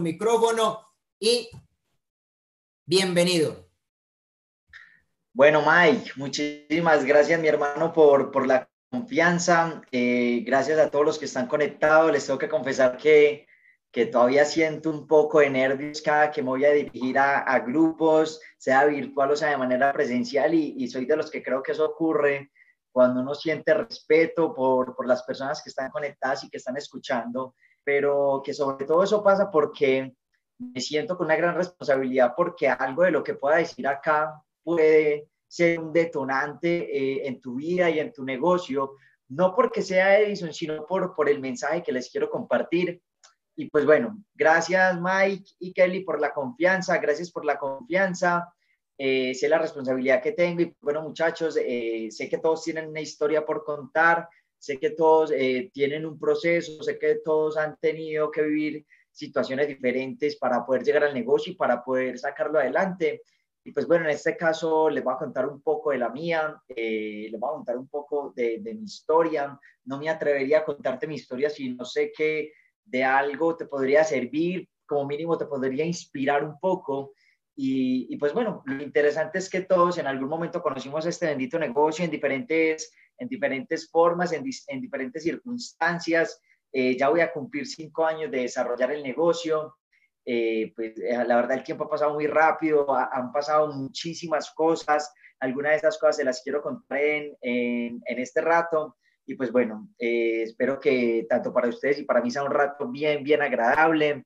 micrófono y bienvenido. Bueno, Mike, muchísimas gracias, mi hermano, por, por la confianza. Eh, gracias a todos los que están conectados. Les tengo que confesar que, que todavía siento un poco de nervios cada que me voy a dirigir a, a grupos, sea virtual o sea de manera presencial, y, y, soy de los que creo que eso ocurre cuando uno siente respeto por, por las personas que están conectadas y que están escuchando pero que sobre todo eso pasa porque me siento con una gran responsabilidad porque algo de lo que pueda decir acá puede ser un detonante eh, en tu vida y en tu negocio, no porque sea Edison, sino por, por el mensaje que les quiero compartir. Y pues bueno, gracias Mike y Kelly por la confianza, gracias por la confianza, eh, sé la responsabilidad que tengo y bueno muchachos, eh, sé que todos tienen una historia por contar, sé que todos eh, tienen un proceso, sé que todos han tenido que vivir situaciones diferentes para poder llegar al negocio y para poder sacarlo adelante. Y pues bueno, en este caso les voy a contar un poco de la mía, eh, les voy a contar un poco de, mi historia. No me atrevería a contarte mi historia si no sé que de algo te podría servir, como mínimo te podría inspirar un poco. Y, y, pues bueno, lo interesante es que todos en algún momento conocimos este bendito negocio en diferentes en diferentes formas, en, en diferentes circunstancias. Eh, ya voy a cumplir cinco años de desarrollar el negocio. Eh, pues eh, la verdad el tiempo ha pasado muy rápido, han pasado muchísimas cosas. Algunas de esas cosas se las quiero contar en, en, en este rato. Y pues bueno, espero que tanto para ustedes y para mí sea un rato bien, bien agradable.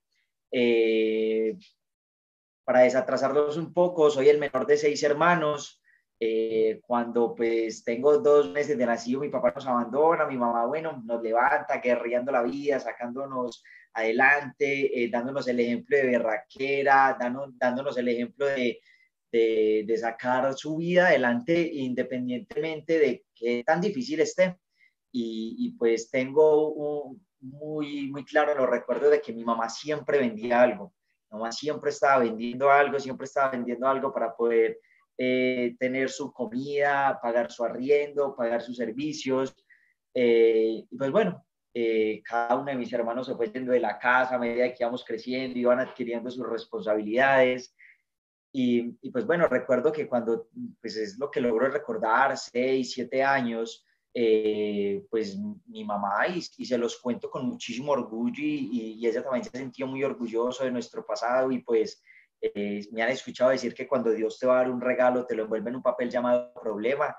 para desatrasarlos un poco, soy el menor de seis hermanos. Eh, cuando pues tengo dos meses de nacido, mi papá nos abandona, mi mamá, bueno, nos levanta, guerreando la vida, sacándonos adelante, eh, dándonos el ejemplo de berraquera, dándonos el ejemplo de, de, de, sacar su vida adelante independientemente de qué tan difícil esté. Y, y pues tengo un, muy, muy claro los recuerdos de que mi mamá siempre vendía algo. Mi mamá siempre estaba vendiendo algo, siempre estaba vendiendo algo para poder eh, tener su comida, pagar su arriendo, pagar sus servicios. Eh, y pues bueno, eh, cada uno de mis hermanos se fue yendo de la casa a medida que íbamos creciendo, iban adquiriendo sus responsabilidades. Y, y, pues bueno, recuerdo que cuando, pues es lo que logro recordar, seis, siete años, eh, pues mi mamá, y, y, se los cuento con muchísimo orgullo, y, y, ella también se sintió muy orgulloso de nuestro pasado, y pues eh, me han escuchado decir que cuando Dios te va a dar un regalo, te lo envuelve en un papel llamado problema.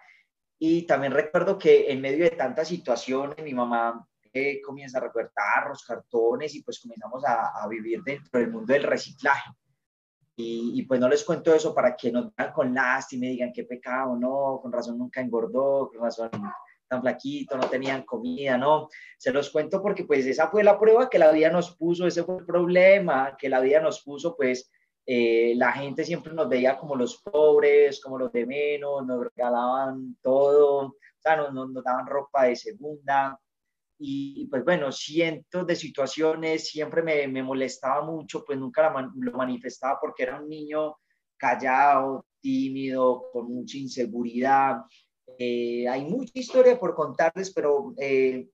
Y también recuerdo que en medio de tantas situaciones, mi mamá eh, comienza a recortar los cartones y pues comenzamos a, vivir dentro del mundo del reciclaje. Y, y, pues no les cuento eso para que nos vean con lástima y digan qué pecado, no, con razón nunca engordó, con razón tan flaquito, no tenían comida, no. Se los cuento porque pues esa fue la prueba que la vida nos puso, ese fue el problema que la vida nos puso, pues eh, la gente siempre nos veía como los pobres, como los de menos, nos regalaban todo, o sea, nos, nos, daban ropa de segunda. Y, pues bueno, cientos de situaciones, siempre me, me molestaba mucho, pues nunca lo manifestaba porque era un niño callado, tímido, con mucha inseguridad. Eh, hay mucha historia por contarles, pero eh,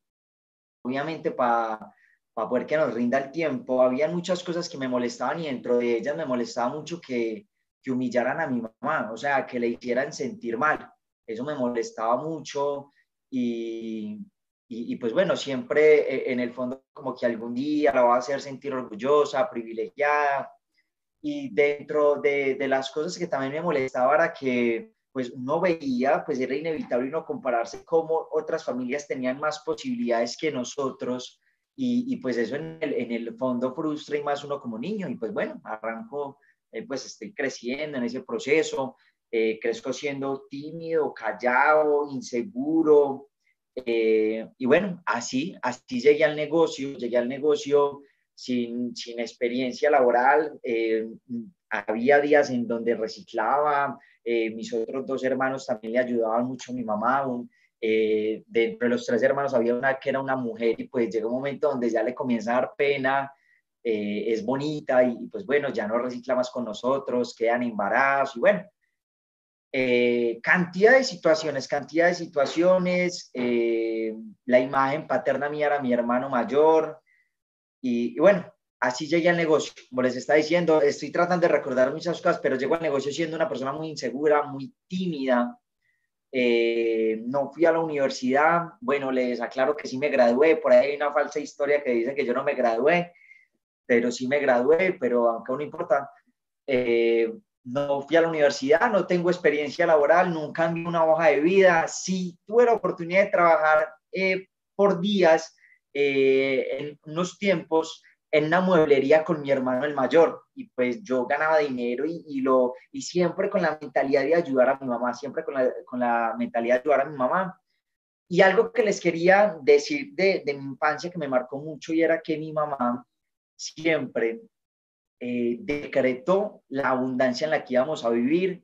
obviamente para para poder que nos rinda el tiempo. Había muchas cosas que me molestaban y dentro de ellas me molestaba mucho que, que humillaran a mi mamá, o sea, que le hicieran sentir mal. Eso me molestaba mucho y, y, y, pues bueno, siempre eh, en el fondo como que algún día la va a hacer sentir orgullosa, privilegiada. Y dentro de, de las cosas que también me molestaba era que pues uno veía, pues era inevitable no compararse cómo otras familias tenían más posibilidades que nosotros y, pues eso en el, en el, fondo frustra y más uno como niño. Y pues bueno, arranco, eh, pues estoy creciendo en ese proceso, eh, crezco siendo tímido, callado, inseguro. Eh, y bueno, así, así llegué al negocio, llegué al negocio sin, sin experiencia laboral. Eh, había días en donde reciclaba, mis otros dos hermanos también le ayudaban mucho a mi mamá. Un, eh, de los tres hermanos había una que era una mujer y pues llega un momento donde ya le comienza a dar pena, eh, es bonita y pues bueno, ya no recicla más con nosotros, quedan embarazos y bueno, eh, cantidad de situaciones, cantidad de situaciones, eh, la imagen paterna mía era mi hermano mayor y, y, bueno, así llegué al negocio. Como les está diciendo, estoy tratando de recordar muchas cosas, pero llego al negocio siendo una persona muy insegura, muy tímida. Eh, no fui a la universidad. Bueno, les aclaro que sí me gradué. Por ahí hay una falsa historia que dice que yo no me gradué, pero sí me gradué, pero aunque no importa. Eh, no fui a la universidad, no tengo experiencia laboral, nunca vi una hoja de vida. Sí tuve la oportunidad de trabajar eh, por días en unos tiempos en una mueblería con mi hermano el mayor y pues yo ganaba dinero y, lo, y siempre con la mentalidad de ayudar a mi mamá, siempre con la, con la mentalidad de ayudar a mi mamá. Y algo que les quería decir de, de mi infancia que me marcó mucho y era que mi mamá siempre eh, decretó la abundancia en la que íbamos a vivir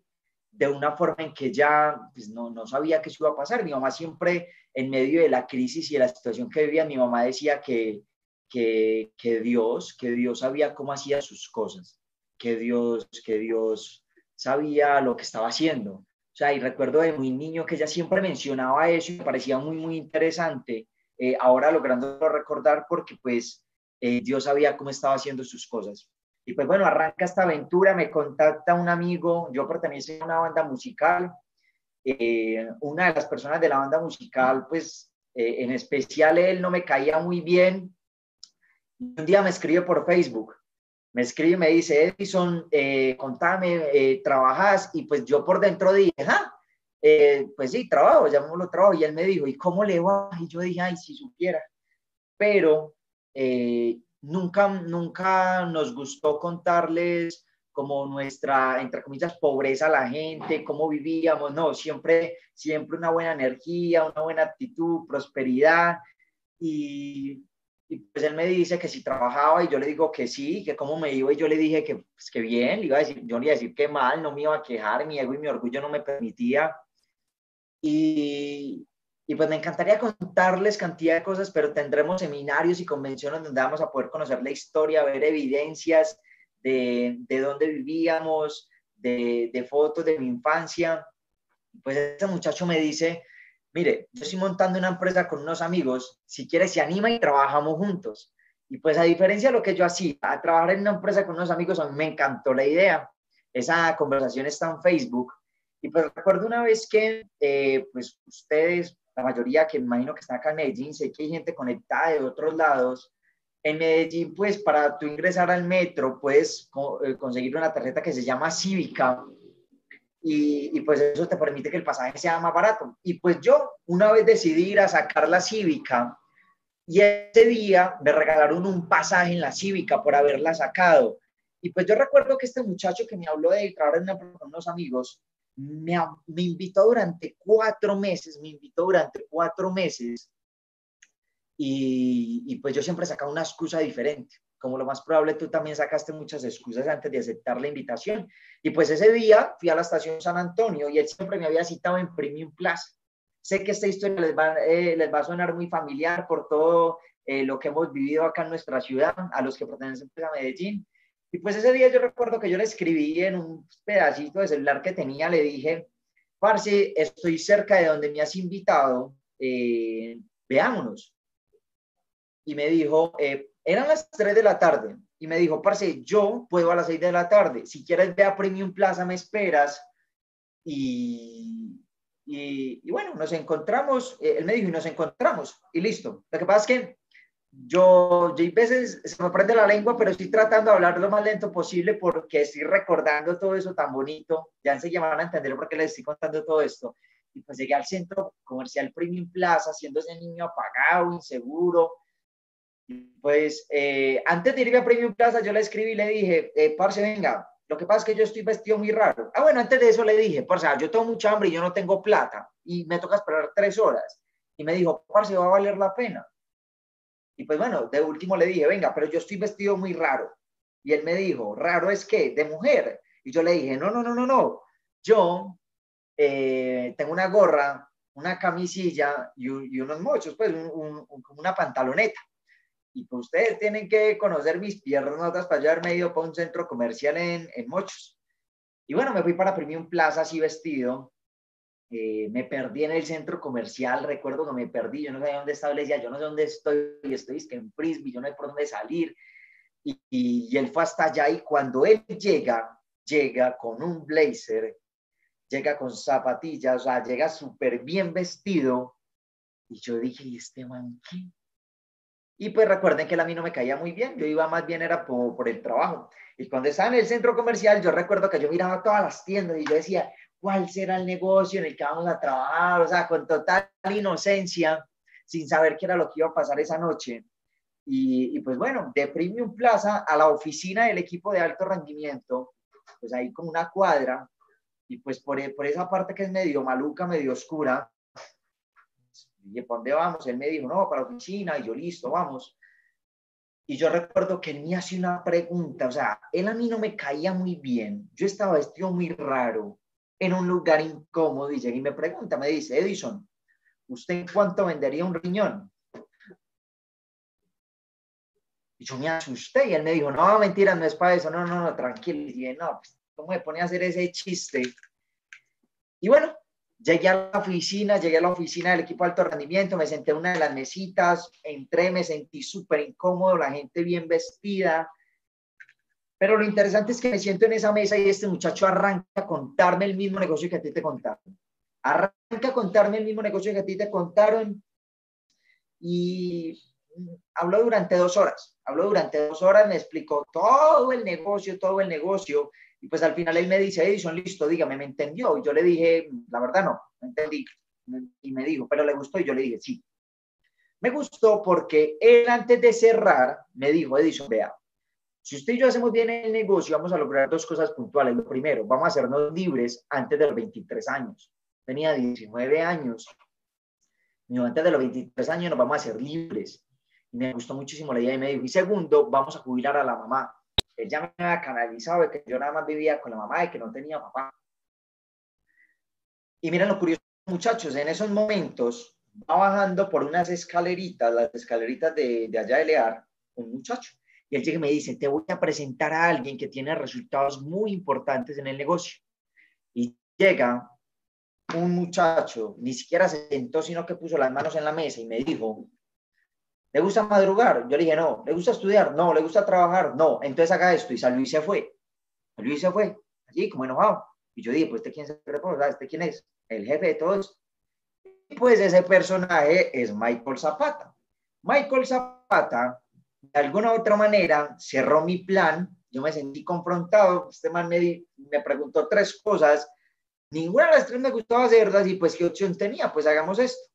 de una forma en que ya pues, no, no sabía qué se iba a pasar. Mi mamá siempre, en medio de la crisis y de la situación que vivía, mi mamá decía que, que, Dios, que Dios sabía cómo hacía sus cosas, que Dios, que Dios sabía lo que estaba haciendo. O sea, y recuerdo de muy niño que ella siempre mencionaba eso y me parecía muy, muy interesante. Eh, ahora logrando recordar porque pues eh, Dios sabía cómo estaba haciendo sus cosas. Y pues bueno, arranca esta aventura, me contacta un amigo, yo pertenecía a una banda musical, eh, una de las personas de la banda musical, pues en especial él no me caía muy bien, un día me escribe por Facebook, me escribe y me dice, Edison, eh, contame, eh, ¿trabajas? Y pues yo por dentro dije, ah, eh, pues sí, trabajo, llamémoslo trabajo. Y él me dijo, ¿y cómo le va? Y yo dije, ay, si supiera. Pero eh, nunca, nunca nos gustó contarles como nuestra, entre comillas, pobreza a la gente, cómo vivíamos, no, siempre, siempre una buena energía, una buena actitud, prosperidad. Y, y pues él me dice que si trabajaba y yo le digo que sí, que cómo me iba y yo le dije que, pues, que bien, le iba a decir, yo le iba a decir que mal, no me iba a quejar, mi ego y mi orgullo no me permitía. Y, y pues me encantaría contarles cantidad de cosas, pero tendremos seminarios y convenciones donde vamos a poder conocer la historia, ver evidencias de, de dónde vivíamos, de, de fotos de mi infancia. Pues ese muchacho me dice, mire, yo estoy montando una empresa con unos amigos, si quiere se anima y trabajamos juntos. Y pues a diferencia de lo que yo hacía, a trabajar en una empresa con unos amigos, a mí me encantó la idea. Esa conversación está en Facebook. Y pues recuerdo una vez que, eh, pues ustedes, la mayoría que imagino que están acá en Medellín, sé que hay gente conectada de otros lados. En Medellín, pues para tú ingresar al metro, puedes eh, conseguir una tarjeta que se llama Cívica y, pues eso te permite que el pasaje sea más barato. Y pues yo una vez decidí ir a sacar la cívica y ese día me regalaron un pasaje en la cívica por haberla sacado. Y pues yo recuerdo que este muchacho que me habló de trabajar en una, unos amigos, me, me invitó durante cuatro meses, me invitó durante cuatro meses. Y, y pues yo siempre sacaba una excusa diferente como lo más probable tú también sacaste muchas excusas antes de aceptar la invitación. Y pues ese día fui a la estación San Antonio y él siempre me había citado en Premium Plaza. Sé que esta historia les va, eh, les va a sonar muy familiar por todo eh, lo que hemos vivido acá en nuestra ciudad, a los que pertenecen pues, a Medellín. Y pues ese día yo recuerdo que yo le escribí en un pedacito de celular que tenía, le dije, Parce, estoy cerca de donde me has invitado, eh, veámonos. Y me dijo, eh, eran las 3 de la tarde y me dijo, parce, yo puedo a las 6 de la tarde. Si quieres, ve a Premium Plaza, me esperas. Y, y, bueno, nos encontramos. Eh, él me dijo, y nos encontramos. Y listo. Lo que pasa es que yo, yo a veces se me prende la lengua, pero estoy tratando de hablar lo más lento posible porque estoy recordando todo eso tan bonito. Ya enseguida van a entender por qué les estoy contando todo esto. Y pues llegué al centro comercial Premium Plaza, siendo ese niño apagado, inseguro, pues eh, antes de irme a Premium Plaza, yo le escribí y le dije, eh, parce, venga, lo que pasa es que yo estoy vestido muy raro. Ah, bueno, antes de eso le dije, parce, yo tengo mucha hambre y yo no tengo plata y me toca esperar tres horas. Y me dijo, parce, va a valer la pena. Y pues bueno, de último le dije, venga, pero yo estoy vestido muy raro. Y él me dijo, ¿raro es qué? ¿De mujer? Y yo le dije, no, no, no, no, no. Yo eh, tengo una gorra, una camisilla y, unos mochos, pues un, una pantaloneta y pues ustedes tienen que conocer mis piernas para haberme ido para un centro comercial en, en Mochos. Y bueno, me fui para Premium Plaza así vestido. Eh, me perdí en el centro comercial, recuerdo que me perdí, yo no sabía dónde estaba, le decía, yo no sé dónde estoy, estoy en Frisbee, yo no sé por dónde salir. y, y, él fue hasta allá y cuando él llega, llega con un blazer, llega con zapatillas, o sea, llega súper bien vestido. Y yo dije, ¿y este man qué? Y pues recuerden que él a mí no me caía muy bien, yo iba más bien era por, por, el trabajo. Y cuando estaba en el centro comercial, yo recuerdo que yo miraba todas las tiendas y yo decía, ¿cuál será el negocio en el que vamos a trabajar? O sea, con total inocencia, sin saber qué era lo que iba a pasar esa noche. Y, pues bueno, de Premium Plaza a la oficina del equipo de alto rendimiento, pues ahí como una cuadra, y pues por, por esa parte que es medio maluca, medio oscura, y ¿para dónde vamos? Él me dijo, no, para la oficina, y yo, listo, vamos. Y yo recuerdo que él me hacía una pregunta, o sea, él a mí no me caía muy bien, yo estaba vestido muy raro, en un lugar incómodo, y llega me pregunta, me dice, Edison, ¿usted cuánto vendería un riñón? Y yo me asusté y él me dijo, no, mentira, no es para eso, no, no, no, tranquilo. Y dije, no, pues, ¿cómo me pone a hacer ese chiste? Y bueno, llegué a la oficina, llegué a la oficina del equipo de alto rendimiento, me senté en una de las mesitas, entré, me sentí súper incómodo, la gente bien vestida. Pero lo interesante es que me siento en esa mesa y este muchacho arranca a contarme el mismo negocio que a ti te contaron. Arranca a contarme el mismo negocio que a ti te contaron y habló durante dos horas, habló durante dos horas, me explicó todo el negocio, todo el negocio, y pues al final él me dice, Edison, listo, dígame, ¿me entendió? Y yo le dije, la verdad no, no entendí. Y me dijo, ¿pero le gustó? Y yo le dije, sí. Me gustó porque él antes de cerrar me dijo, Edison, vea, si usted y yo hacemos bien el negocio, vamos a lograr dos cosas puntuales. Lo primero, vamos a hacernos libres antes de los 23 años. Tenía 19 años. Y antes de los 23 años nos vamos a hacer libres y me gustó muchísimo la idea y me dijo, y segundo, vamos a jubilar a la mamá. Ella me había canalizado de que yo nada más vivía con la mamá y que no tenía papá. Y miren lo curioso, muchachos, en esos momentos va bajando por unas escaleritas, las escaleritas de, de allá de Lear, un muchacho. Y él llega y me dice, te voy a presentar a alguien que tiene resultados muy importantes en el negocio. Y llega un muchacho, ni siquiera se sentó, sino que puso las manos en la mesa y me dijo, ¿Le gusta madrugar? Yo le dije, no. ¿Le gusta estudiar? No. ¿Le gusta trabajar? No. Entonces haga esto. Y San Luis se fue. Luis se fue. Allí, como enojado. Y yo dije, pues, ¿este quién se reporta? ¿Este quién es? El jefe de todos. Y pues ese personaje es Michael Zapata. Michael Zapata, de alguna u otra manera, cerró mi plan. Yo me sentí confrontado. Este man me, me preguntó tres cosas. Ninguna de las tres me gustaba hacerlas. Y pues, ¿qué opción tenía? Pues hagamos esto.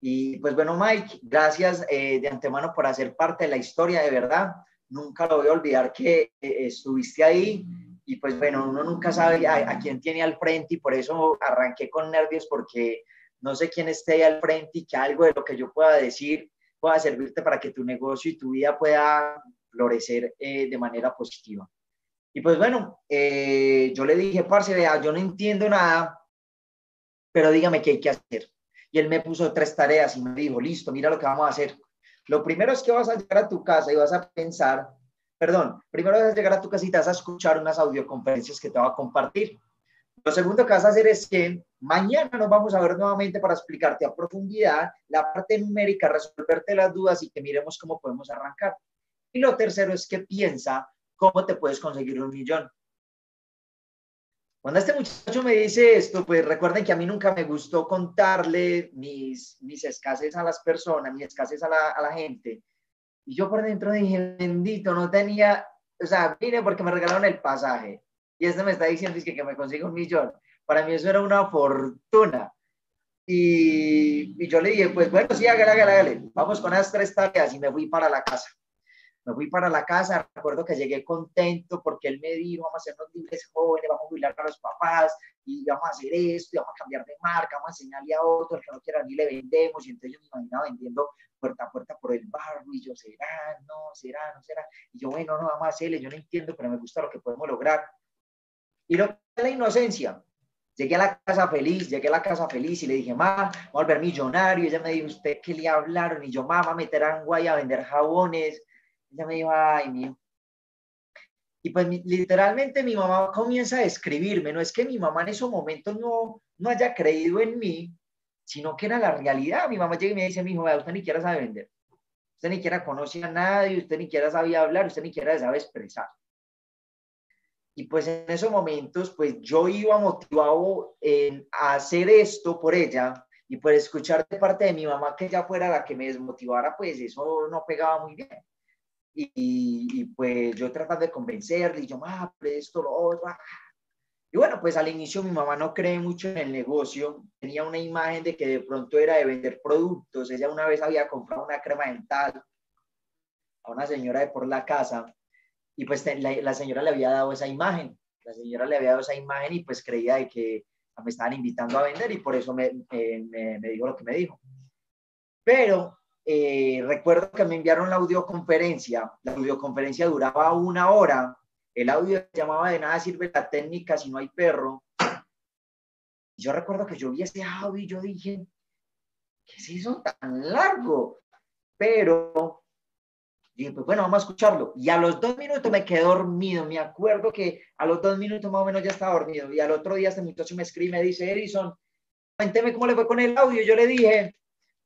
Y pues bueno, Mike, gracias eh, de antemano por hacer parte de la historia, de verdad. Nunca lo voy a olvidar que eh, estuviste ahí y pues bueno, uno nunca sabe a, quién tiene al frente y por eso arranqué con nervios porque no sé quién esté ahí al frente y que algo de lo que yo pueda decir pueda servirte para que tu negocio y tu vida pueda florecer eh, de manera positiva. Y pues bueno, yo le dije, parce, vea, yo no entiendo nada, pero dígame qué hay que hacer. Y él me puso tres tareas y me dijo, listo, mira lo que vamos a hacer. Lo primero es que vas a llegar a tu casa y vas a pensar, perdón, primero vas a llegar a tu te vas a escuchar unas audioconferencias que te va a compartir. Lo segundo que vas a hacer es que mañana nos vamos a ver nuevamente para explicarte a profundidad la parte numérica, resolverte las dudas y que miremos cómo podemos arrancar. Y lo tercero es que piensa cómo te puedes conseguir un millón. Cuando este muchacho me dice esto, pues recuerden que a mí nunca me gustó contarle mis, mis escasez a las personas, mis escasez a la, a la gente. Y yo por dentro dije, bendito, no tenía, o sea, vine porque me regalaron el pasaje. Y este me está diciendo es que, que me consigo un millón. Para mí eso era una fortuna. Y, y yo le dije, pues bueno, sí, hágale, hágale, hágale. Vamos con las tres tareas y me fui para la casa. Me fui para la casa, recuerdo que llegué contento porque él me dijo, vamos a hacernos libres jóvenes, vamos a jubilar a los papás y vamos a hacer esto, y vamos a cambiar de marca, vamos a enseñarle a otro, el que no quiera ni le vendemos. Y entonces yo me imaginaba vendiendo puerta a puerta por el barrio y yo, ¿será? No, ¿será? ¿No será? Y yo, bueno, no, vamos a hacerle, yo no entiendo, pero me gusta lo que podemos lograr. Y lo que la inocencia, Llegué a la casa feliz, llegué a la casa feliz y le dije, mamá, voy a volver millonario. Y ella me dijo, ¿usted qué le hablaron? Y yo, mamá, meterán guay a vender jabones. Ella me dijo, ay, mío. Y pues literalmente mi mamá comienza a escribirme, no es que mi mamá en esos momentos no, no haya creído en mí, sino que era la realidad. Mi mamá llega y me dice, mi hijo, usted ni siquiera sabe vender. Usted ni siquiera conocía a nadie, usted ni siquiera sabía hablar, usted ni siquiera sabe expresar. Y pues en esos momentos, pues yo iba motivado en hacer esto por ella y por escuchar de parte de mi mamá que ella fuera la que me desmotivara, pues eso no pegaba muy bien. Y, y pues yo trataba de convencerle, y yo, ah, esto, lo otro. Ah". Y bueno, pues al inicio mi mamá no cree mucho en el negocio, tenía una imagen de que de pronto era de vender productos. Ella una vez había comprado una crema dental a una señora de por la casa y pues la, señora le había dado esa imagen, la señora le había dado esa imagen y pues creía de que me estaban invitando a vender y por eso me, me, dijo lo que me dijo. Pero eh, recuerdo que me enviaron la audioconferencia, la audioconferencia duraba una hora, el audio llamaba de nada sirve la técnica si no hay perro. Yo recuerdo que yo vi ese audio y yo dije, ¿qué es eso tan largo? Pero y pues bueno, vamos a escucharlo. Y a los dos minutos me quedé dormido. Me acuerdo que a los dos minutos más o menos ya estaba dormido. Y al otro día este muchacho me escribe y me dice, Edison, cuénteme cómo le fue con el audio. Yo le dije,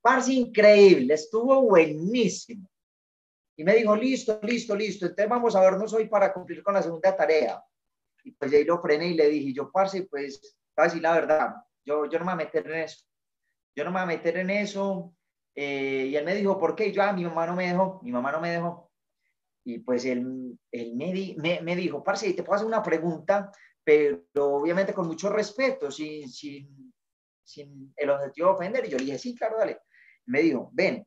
parce, increíble, estuvo buenísimo. Y me dijo, listo, listo, listo. Entonces vamos a vernos hoy para cumplir con la segunda tarea. Y pues ahí lo frené y le dije, yo, parce, pues, casi la verdad, yo, yo no me voy a meter en eso. Yo no me voy a meter en eso eh, y él me dijo, ¿por qué? yo, ah, mi mamá no me dejó, mi mamá no me dejó. Y pues él, él me, me, dijo, parce, te puedo hacer una pregunta, pero obviamente con mucho respeto, sin, sin, sin el objetivo de ofender. Y yo le dije, sí, claro, dale. Me dijo, ven,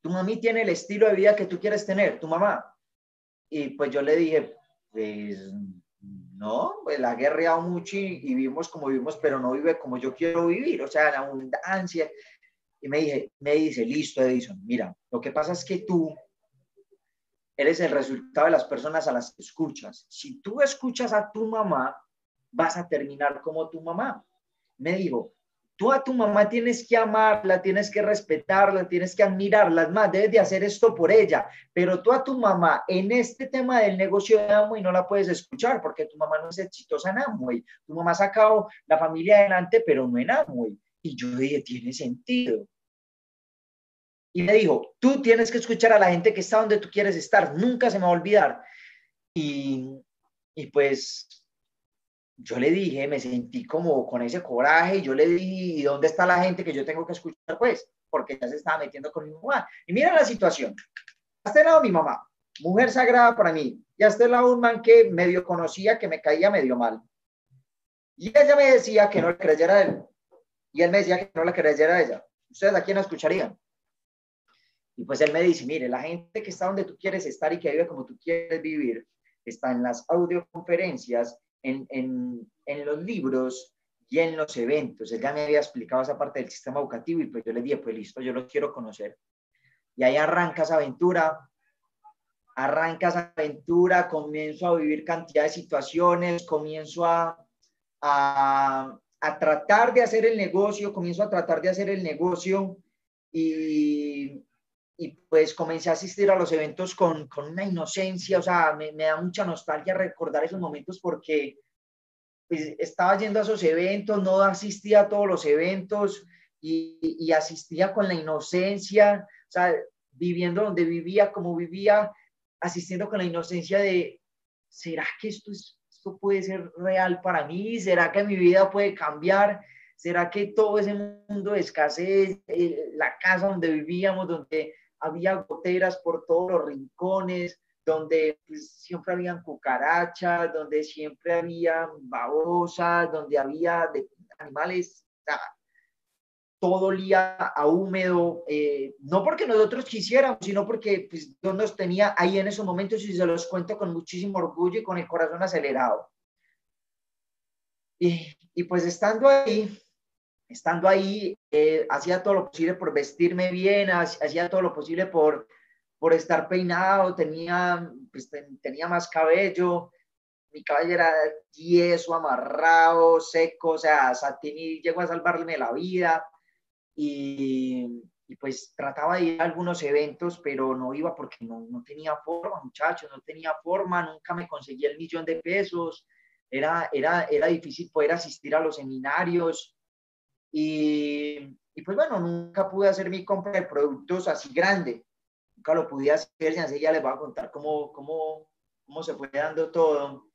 tu mami tiene el estilo de vida que tú quieres tener, tu mamá. Y pues yo le dije, pues no, pues la ha guerreado mucho y, y, vivimos como vivimos, pero no vive como yo quiero vivir, o sea, en abundancia. Y me, dije, me dice, listo, Edison, mira, lo que pasa es que tú eres el resultado de las personas a las que escuchas. Si tú escuchas a tu mamá, vas a terminar como tu mamá. Me dijo, tú a tu mamá tienes que amarla, tienes que respetarla, tienes que admirarla, más, debes de hacer esto por ella, pero tú a tu mamá en este tema del negocio de Amway no la puedes escuchar porque tu mamá no es exitosa en Amway. Tu mamá ha la familia adelante, pero no en Amway. Y yo dije, tiene sentido. Y me dijo, tú tienes que escuchar a la gente que está donde tú quieres estar, nunca se me va a olvidar. Y, y pues yo le dije, me sentí como con ese coraje, y yo le dije, ¿y dónde está la gente que yo tengo que escuchar? Pues, porque ya se estaba metiendo con mi mamá. Y mira la situación. A este lado mi mamá, mujer sagrada para mí, y a este lado un man que medio conocía, que me caía medio mal. Y ella me decía que no le creyera a él. Y él me decía que no le creyera a ella. ¿Ustedes a quién escucharían? Y pues él me dice, mire, la gente que está donde tú quieres estar y que vive como tú quieres vivir, está en las audioconferencias, en, en, en los libros y en los eventos. Él ya me había explicado esa parte del sistema educativo y pues yo le dije, pues listo, yo lo quiero conocer. Y ahí arranca esa aventura, arranca esa aventura, comienzo a vivir cantidad de situaciones, comienzo a, a a tratar de hacer el negocio, comienzo a tratar de hacer el negocio y, y pues comencé a asistir a los eventos con, con una inocencia, o sea, me, me, da mucha nostalgia recordar esos momentos porque pues, estaba yendo a esos eventos, no asistía a todos los eventos y, y asistía con la inocencia, o sea, viviendo donde vivía, como vivía, asistiendo con la inocencia de, ¿será que esto es, puede ser real para mí? ¿Será que mi vida puede cambiar? ¿Será que todo ese mundo de escasez, eh, la casa donde vivíamos, donde había goteras por todos los rincones, donde pues, siempre habían cucarachas, donde siempre había babosas, donde había animales, todo olía a húmedo, eh, no porque nosotros quisiéramos, sino porque pues, Dios nos tenía ahí en esos momentos y se los cuento con muchísimo orgullo y con el corazón acelerado. Y, y pues estando ahí, estando ahí, eh, hacía todo lo posible por vestirme bien, hacía todo lo posible por, por estar peinado, tenía, pues, tenía más cabello, mi cabello era tieso, amarrado, seco, o sea, Satini llegó a salvarme la vida. Y, y, pues trataba de ir a algunos eventos, pero no iba porque no, no tenía forma, muchachos, no tenía forma, nunca me conseguía el millón de pesos, era, era, era difícil poder asistir a los seminarios y, y pues bueno, nunca pude hacer mi compra de productos así grande. nunca lo pude hacer, ya ya les voy a contar cómo, cómo, cómo se fue dando todo.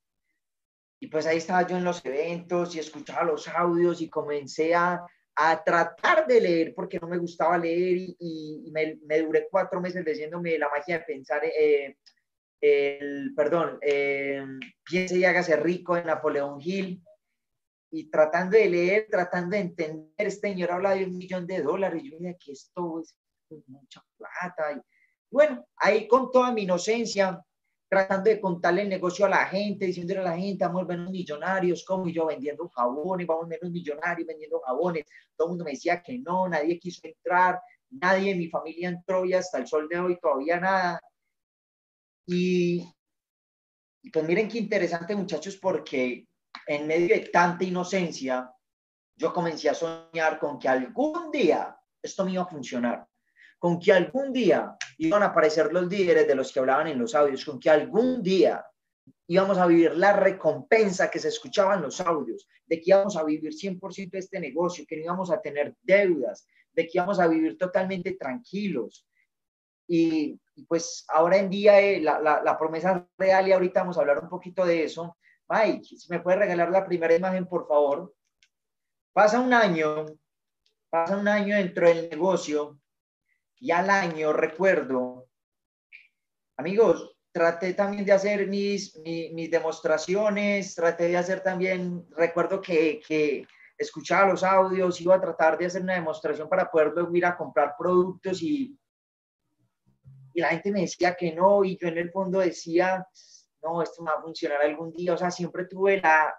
Y pues ahí estaba yo en los eventos y escuchaba los audios y comencé a, a tratar de leer porque no me gustaba leer y, y me, me, duré cuatro meses leyéndome La magia de pensar, eh, el, perdón, eh, Piense y hágase rico de Napoleón Hill y tratando de leer, tratando de entender, este señor habla de un millón de dólares, yo dije que esto es mucha plata. Y, bueno, ahí con toda mi inocencia, tratando de contarle el negocio a la gente, diciéndole a la gente, vamos a ver millonarios, como yo vendiendo jabones, vamos a menos millonarios vendiendo jabones. Todo el mundo me decía que no, nadie quiso entrar, nadie en mi familia entró y hasta el sol de hoy todavía nada. Y pues miren qué interesante muchachos, porque en medio de tanta inocencia, yo comencé a soñar con que algún día esto me iba a funcionar, con que algún día iban a aparecer los líderes de los que hablaban en los audios, con que algún día íbamos a vivir la recompensa que se escuchaba en los audios, de que íbamos a vivir 100% de este negocio, que no íbamos a tener deudas, de que íbamos a vivir totalmente tranquilos. Y, pues ahora en día eh, la, la, la promesa real, y ahorita vamos a hablar un poquito de eso, Mike, si me puede regalar la primera imagen, por favor. Pasa un año, pasa un año dentro del negocio y al año recuerdo, amigos, traté también de hacer mis, mis, demostraciones, traté de hacer también, recuerdo que, que, escuchaba los audios, iba a tratar de hacer una demostración para poder luego ir a comprar productos y, y la gente me decía que no y yo en el fondo decía, no, esto va a funcionar algún día. O sea, siempre tuve la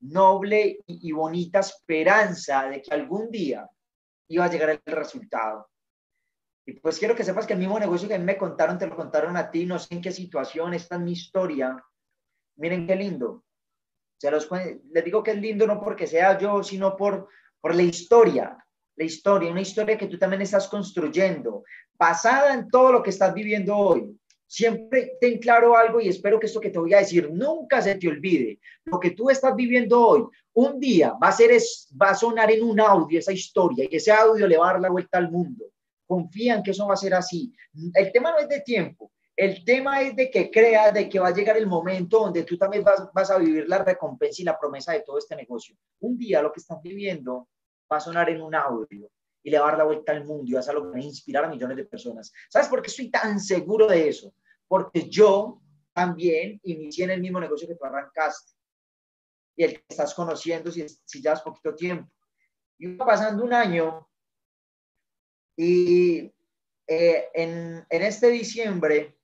noble y, bonita esperanza de que algún día iba a llegar el resultado. Y pues quiero que sepas que el mismo negocio que me contaron, te lo contaron a ti, no sé en qué situación, esta es mi historia. Miren qué lindo. Se los, les digo que es lindo no porque sea yo, sino por, por la historia, la historia, una historia que tú también estás construyendo, basada en todo lo que estás viviendo hoy. Siempre ten claro algo y espero que esto que te voy a decir nunca se te olvide. Lo que tú estás viviendo hoy, un día va a, ser, va a sonar en un audio esa historia y ese audio le va a dar la vuelta al mundo. Confía en que eso va a ser así. El tema no es de tiempo, el tema es de que creas de que va a llegar el momento donde tú también vas, vas, a vivir la recompensa y la promesa de todo este negocio. Un día lo que estás viviendo va a sonar en un audio y le va a dar la vuelta al mundo y vas a lograr inspirar a millones de personas. ¿Sabes por qué estoy tan seguro de eso? Porque yo también inicié en el mismo negocio que tú arrancaste y el que estás conociendo si, si has poquito tiempo. Y pasando un año y eh, en, en este diciembre,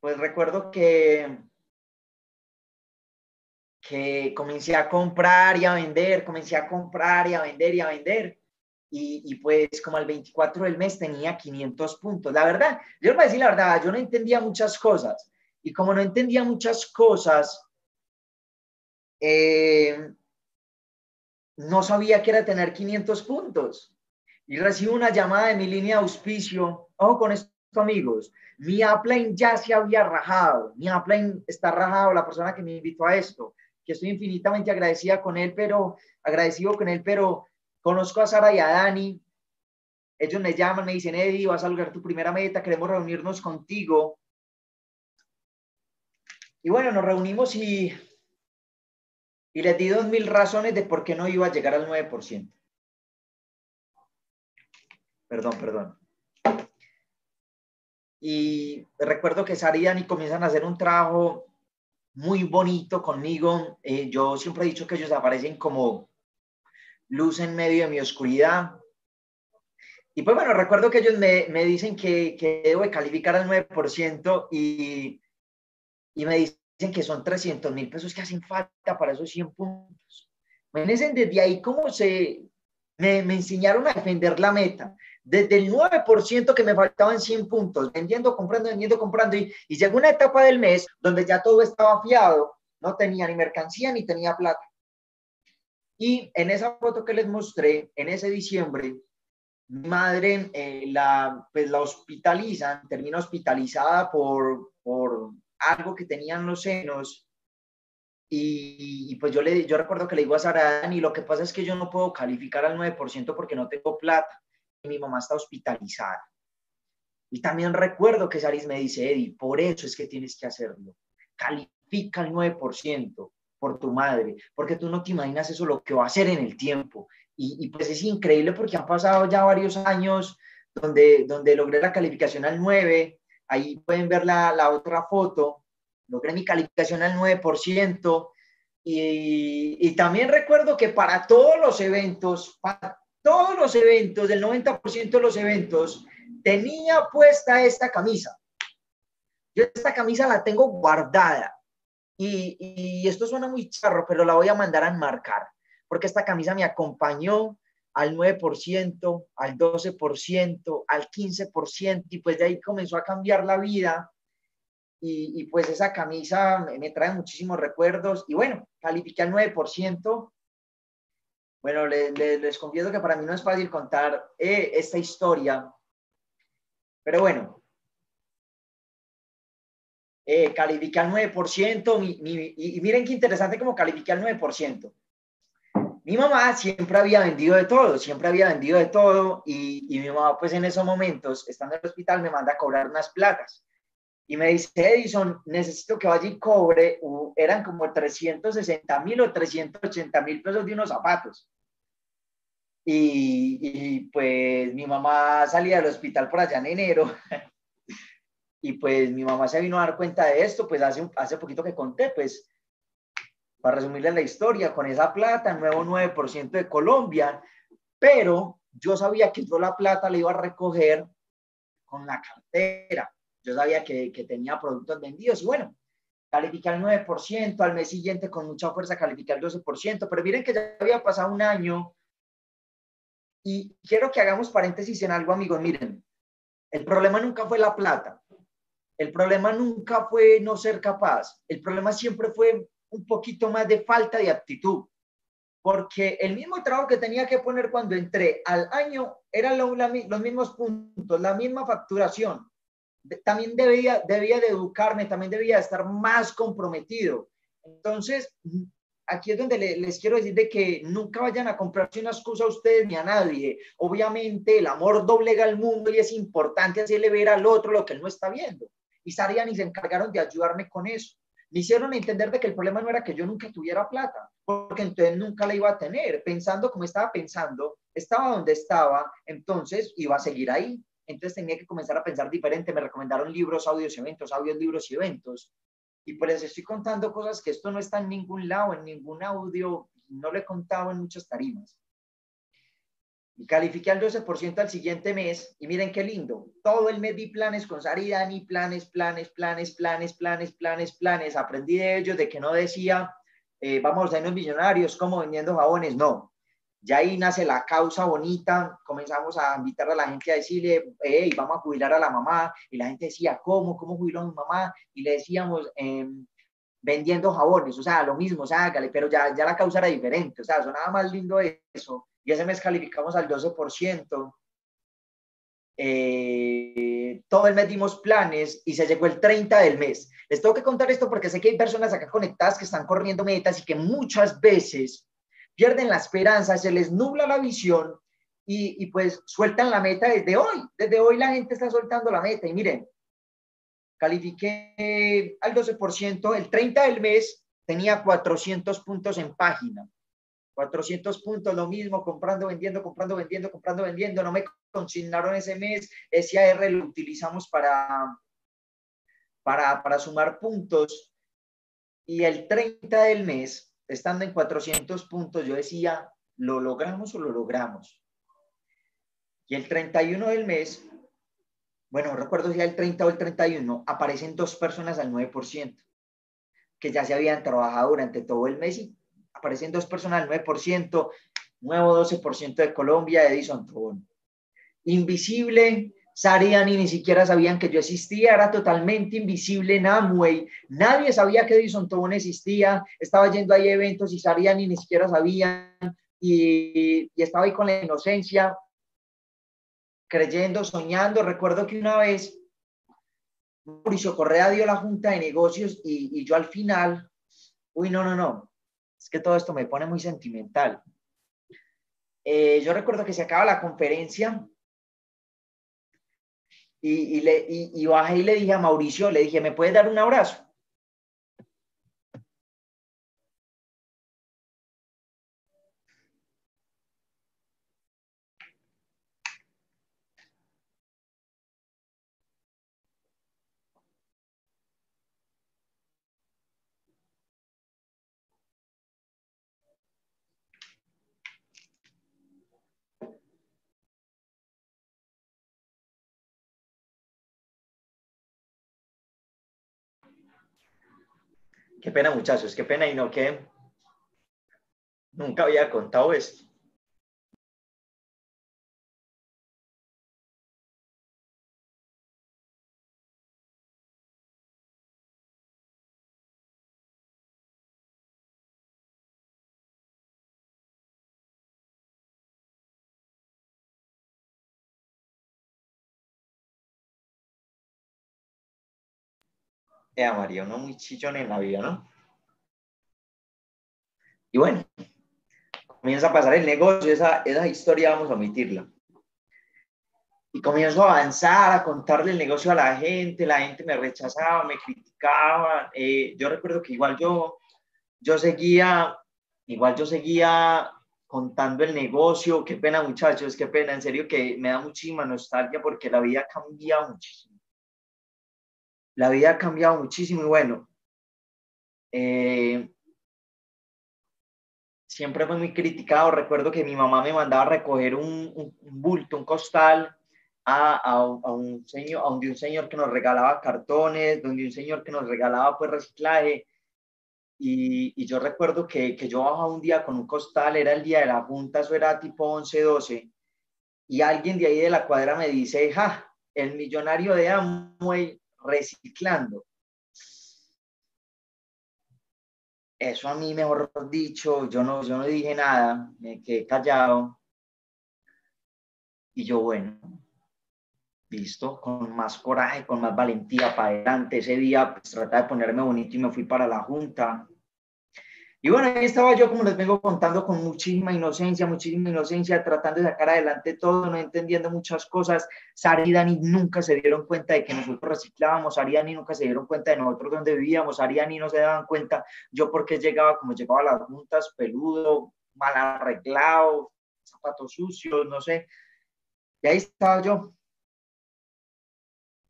pues recuerdo que que comencé a comprar y a vender, comencé a comprar y a vender y a vender. Y, y, pues como al 24 del mes tenía 500 puntos. La verdad, yo les voy a decir la verdad, yo no entendía muchas cosas. Y como no entendía muchas cosas, eh, no sabía qué era tener 500 puntos. Y recibo una llamada de mi línea de auspicio. Ojo con esto, amigos. Mi upline ya se había rajado. Mi upline está rajado, la persona que me invitó a esto que estoy infinitamente agradecida con él, pero agradecido con él, pero conozco a Sara y a Dani. Ellos me llaman, me dicen, Eddie, vas a lograr tu primera meta, queremos reunirnos contigo. Y bueno, nos reunimos y, y les di dos mil razones de por qué no iba a llegar al 9%. Perdón, perdón. Y recuerdo que Sara y Dani comienzan a hacer un trabajo muy bonito conmigo. Eh, yo siempre he dicho que ellos aparecen como luz en medio de mi oscuridad. Y pues bueno, recuerdo que ellos me, me dicen que, que, debo calificar al 9% y, y me dicen que son 300 mil pesos que hacen falta para esos 100 puntos. Imagínense desde ahí cómo se, me, me enseñaron a defender la meta desde el 9% que me faltaban 100 puntos, vendiendo, comprando, vendiendo, comprando, y, y, llegó una etapa del mes donde ya todo estaba fiado, no tenía ni mercancía ni tenía plata. Y en esa foto que les mostré, en ese diciembre, madre eh, la, pues la hospitalizan, termina hospitalizada por, por algo que tenían los senos. Y, y, pues yo, le, yo recuerdo que le digo a Sara, y lo que pasa es que yo no puedo calificar al 9% porque no tengo plata y mi mamá está hospitalizada. Y también recuerdo que Saris me dice, Eddie, por eso es que tienes que hacerlo. Califica el 9% por tu madre, porque tú no te imaginas eso lo que va a hacer en el tiempo. Y, pues es increíble porque han pasado ya varios años donde, donde logré la calificación al 9, ahí pueden ver la, la otra foto, logré mi calificación al 9%, y, y, también recuerdo que para todos los eventos, para todos los eventos, del 90% de los eventos, tenía puesta esta camisa. Yo esta camisa la tengo guardada y, y, esto suena muy charro, pero la voy a mandar a enmarcar, porque esta camisa me acompañó al 9%, al 12%, al 15%, y pues de ahí comenzó a cambiar la vida. Y, y pues esa camisa me, trae muchísimos recuerdos. Y bueno, califiqué al 9%. Bueno, les confieso que para mí no es fácil contar eh, esta historia, pero bueno, eh, califiqué al 9%, y, miren qué interesante como califiqué al 9%. Mi mamá siempre había vendido de todo, siempre había vendido de todo y, y, mi mamá pues en esos momentos, estando en el hospital, me manda a cobrar unas platas. Y me dice, Edison, necesito que vaya y cobre, eran como 360 mil o 380 mil pesos de unos zapatos. Y, y, pues mi mamá salía del hospital por allá en enero Y pues mi mamá se vino a dar cuenta de esto, pues hace, hace poquito que conté, pues para resumirle la historia, con esa plata, nuevo 9% de Colombia, pero yo sabía que yo la plata la iba a recoger con la cartera. Yo sabía que, que tenía productos vendidos. Y bueno, calificar el 9%, al mes siguiente con mucha fuerza calificar el 12%, pero miren que ya había pasado un año. Y quiero que hagamos paréntesis en algo, amigos, miren, el problema nunca fue la plata, el problema nunca fue no ser capaz, el problema siempre fue un poquito más de falta de actitud, porque el mismo trabajo que tenía que poner cuando entré al año eran los mismos puntos, la misma facturación. También debía, debía de educarme, también debía de estar más comprometido. Entonces, aquí es donde les quiero decir de que nunca vayan a comprarse una excusa a ustedes ni a nadie. Obviamente el amor doblega el mundo y es importante hacerle ver al otro lo que él no está viendo y Sarian y se encargaron de ayudarme con eso. Me hicieron entender de que el problema no era que yo nunca tuviera plata, porque entonces nunca la iba a tener. Pensando como estaba pensando, estaba donde estaba, entonces iba a seguir ahí. Entonces tenía que comenzar a pensar diferente. Me recomendaron libros, audios y eventos, audios, libros y eventos. Y por eso estoy contando cosas que esto no está en ningún lado, en ningún audio, no lo he contado en muchas tarimas y califiqué al 12% al siguiente mes y miren qué lindo, todo el mes di planes con Saridani, planes, planes, planes, planes, planes, planes, planes, aprendí de ellos de que no decía eh, vamos a ser millonarios como vendiendo jabones, no, ya ahí nace la causa bonita, comenzamos a invitar a la gente a decirle, hey, vamos a jubilar a la mamá, y la gente decía, ¿cómo? ¿Cómo jubiló a mi mamá? Y le decíamos, em, vendiendo jabones, o sea, lo mismo, o sea, pero ya, ya la causa era diferente, o sea, sonaba más lindo eso y ese mes calificamos al 12%. Eh, todo el mes dimos planes y se llegó el 30 del mes. Les tengo que contar esto porque sé que hay personas acá conectadas que están corriendo metas y que muchas veces pierden la esperanza, se les nubla la visión y, y pues sueltan la meta desde hoy. Desde hoy la gente está soltando la meta y miren, califiqué al 12%, el 30 del mes tenía 400 puntos en página. 400 puntos, lo mismo, comprando, vendiendo, comprando, vendiendo, comprando, vendiendo. No me consignaron ese mes. Ese AR lo utilizamos para, para, para sumar puntos. Y el 30 del mes, estando en 400 puntos, yo decía, ¿lo logramos o lo logramos? Y el 31 del mes, bueno, recuerdo si era el 30 o el 31, aparecen dos personas al 9%, que ya se habían trabajado durante todo el mes y aparecen dos personas al 9%, nuevo 12% de Colombia, Edison Tobón. Invisible, Sariani ni siquiera sabían que yo existía, era totalmente invisible en Amway, nadie sabía que Edison Tobón existía, estaba yendo ahí a eventos y Sariani ni siquiera sabían y, y estaba ahí con la inocencia, creyendo, soñando. Recuerdo que una vez Mauricio Correa dio la junta de negocios y, y yo al final, uy, no, no, no, es que todo esto me pone muy sentimental. Eh, yo recuerdo que se acaba la conferencia y, le, y, bajé y le dije a Mauricio, le dije, ¿me puedes dar un abrazo? Qué pena, muchachos, qué pena y no que nunca había contado esto. Eh, María, uno muy chillón en la vida, ¿no? Y bueno, comienza a pasar el negocio, esa, esa historia vamos a omitirla. Y comienzo a avanzar, a contarle el negocio a la gente, la gente me rechazaba, me criticaba. Eh, yo recuerdo que igual yo, yo seguía, igual yo seguía contando el negocio. Qué pena, muchachos, qué pena. En serio que me da muchísima nostalgia porque la vida ha cambiado muchísimo la vida ha cambiado muchísimo y bueno, eh, siempre fue muy criticado. Recuerdo que mi mamá me mandaba a recoger un, bulto, un costal a, un señor, donde un señor que nos regalaba cartones, donde un señor que nos regalaba pues reciclaje. Y, yo recuerdo que, que, yo bajaba un día con un costal, era el día de la junta, eso era tipo 11, 12, y alguien de ahí de la cuadra me dice, ja, el millonario de Amway reciclando. Eso a mí, mejor dicho, yo no, yo no dije nada, me quedé callado. Y yo, bueno, listo, con más coraje, con más valentía para adelante. Ese día pues, traté de ponerme bonito y me fui para la junta. Y bueno, ahí estaba yo, como les vengo contando, con muchísima inocencia, muchísima inocencia, tratando de sacar adelante todo, no entendiendo muchas cosas. Sari y Dani nunca se dieron cuenta de que nosotros reciclábamos, Dani nunca se dieron cuenta de nosotros dónde vivíamos, Dani no se daban cuenta yo porque llegaba, como llegaba a las juntas, peludo, mal arreglado, zapatos sucios, no sé. Y ahí estaba yo.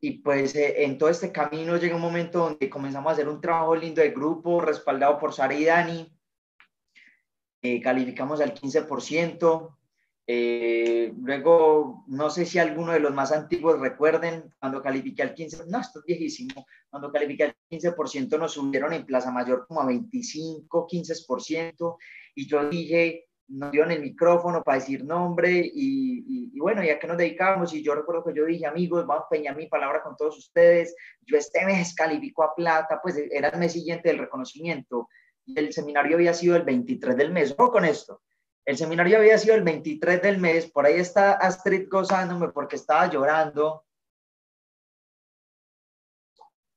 Y pues eh, en todo este camino llega un momento donde comenzamos a hacer un trabajo lindo de grupo, respaldado por Sara y Dani. Eh, calificamos al 15%. Eh, luego, no sé si alguno de los más antiguos recuerden, cuando califiqué al 15%, no, esto es viejísimo, cuando califiqué al 15% nos subieron en Plaza Mayor como a 25, 15%, y yo dije, nos dieron el micrófono para decir nombre y, bueno, ya que nos dedicábamos y yo recuerdo que yo dije, amigos, vamos a peñar mi palabra con todos ustedes, yo este mes calificó a plata, pues era el mes siguiente del reconocimiento. El seminario había sido el 23 del mes, ojo con esto, el seminario había sido el 23 del mes, por ahí está Astrid gozándome porque estaba llorando.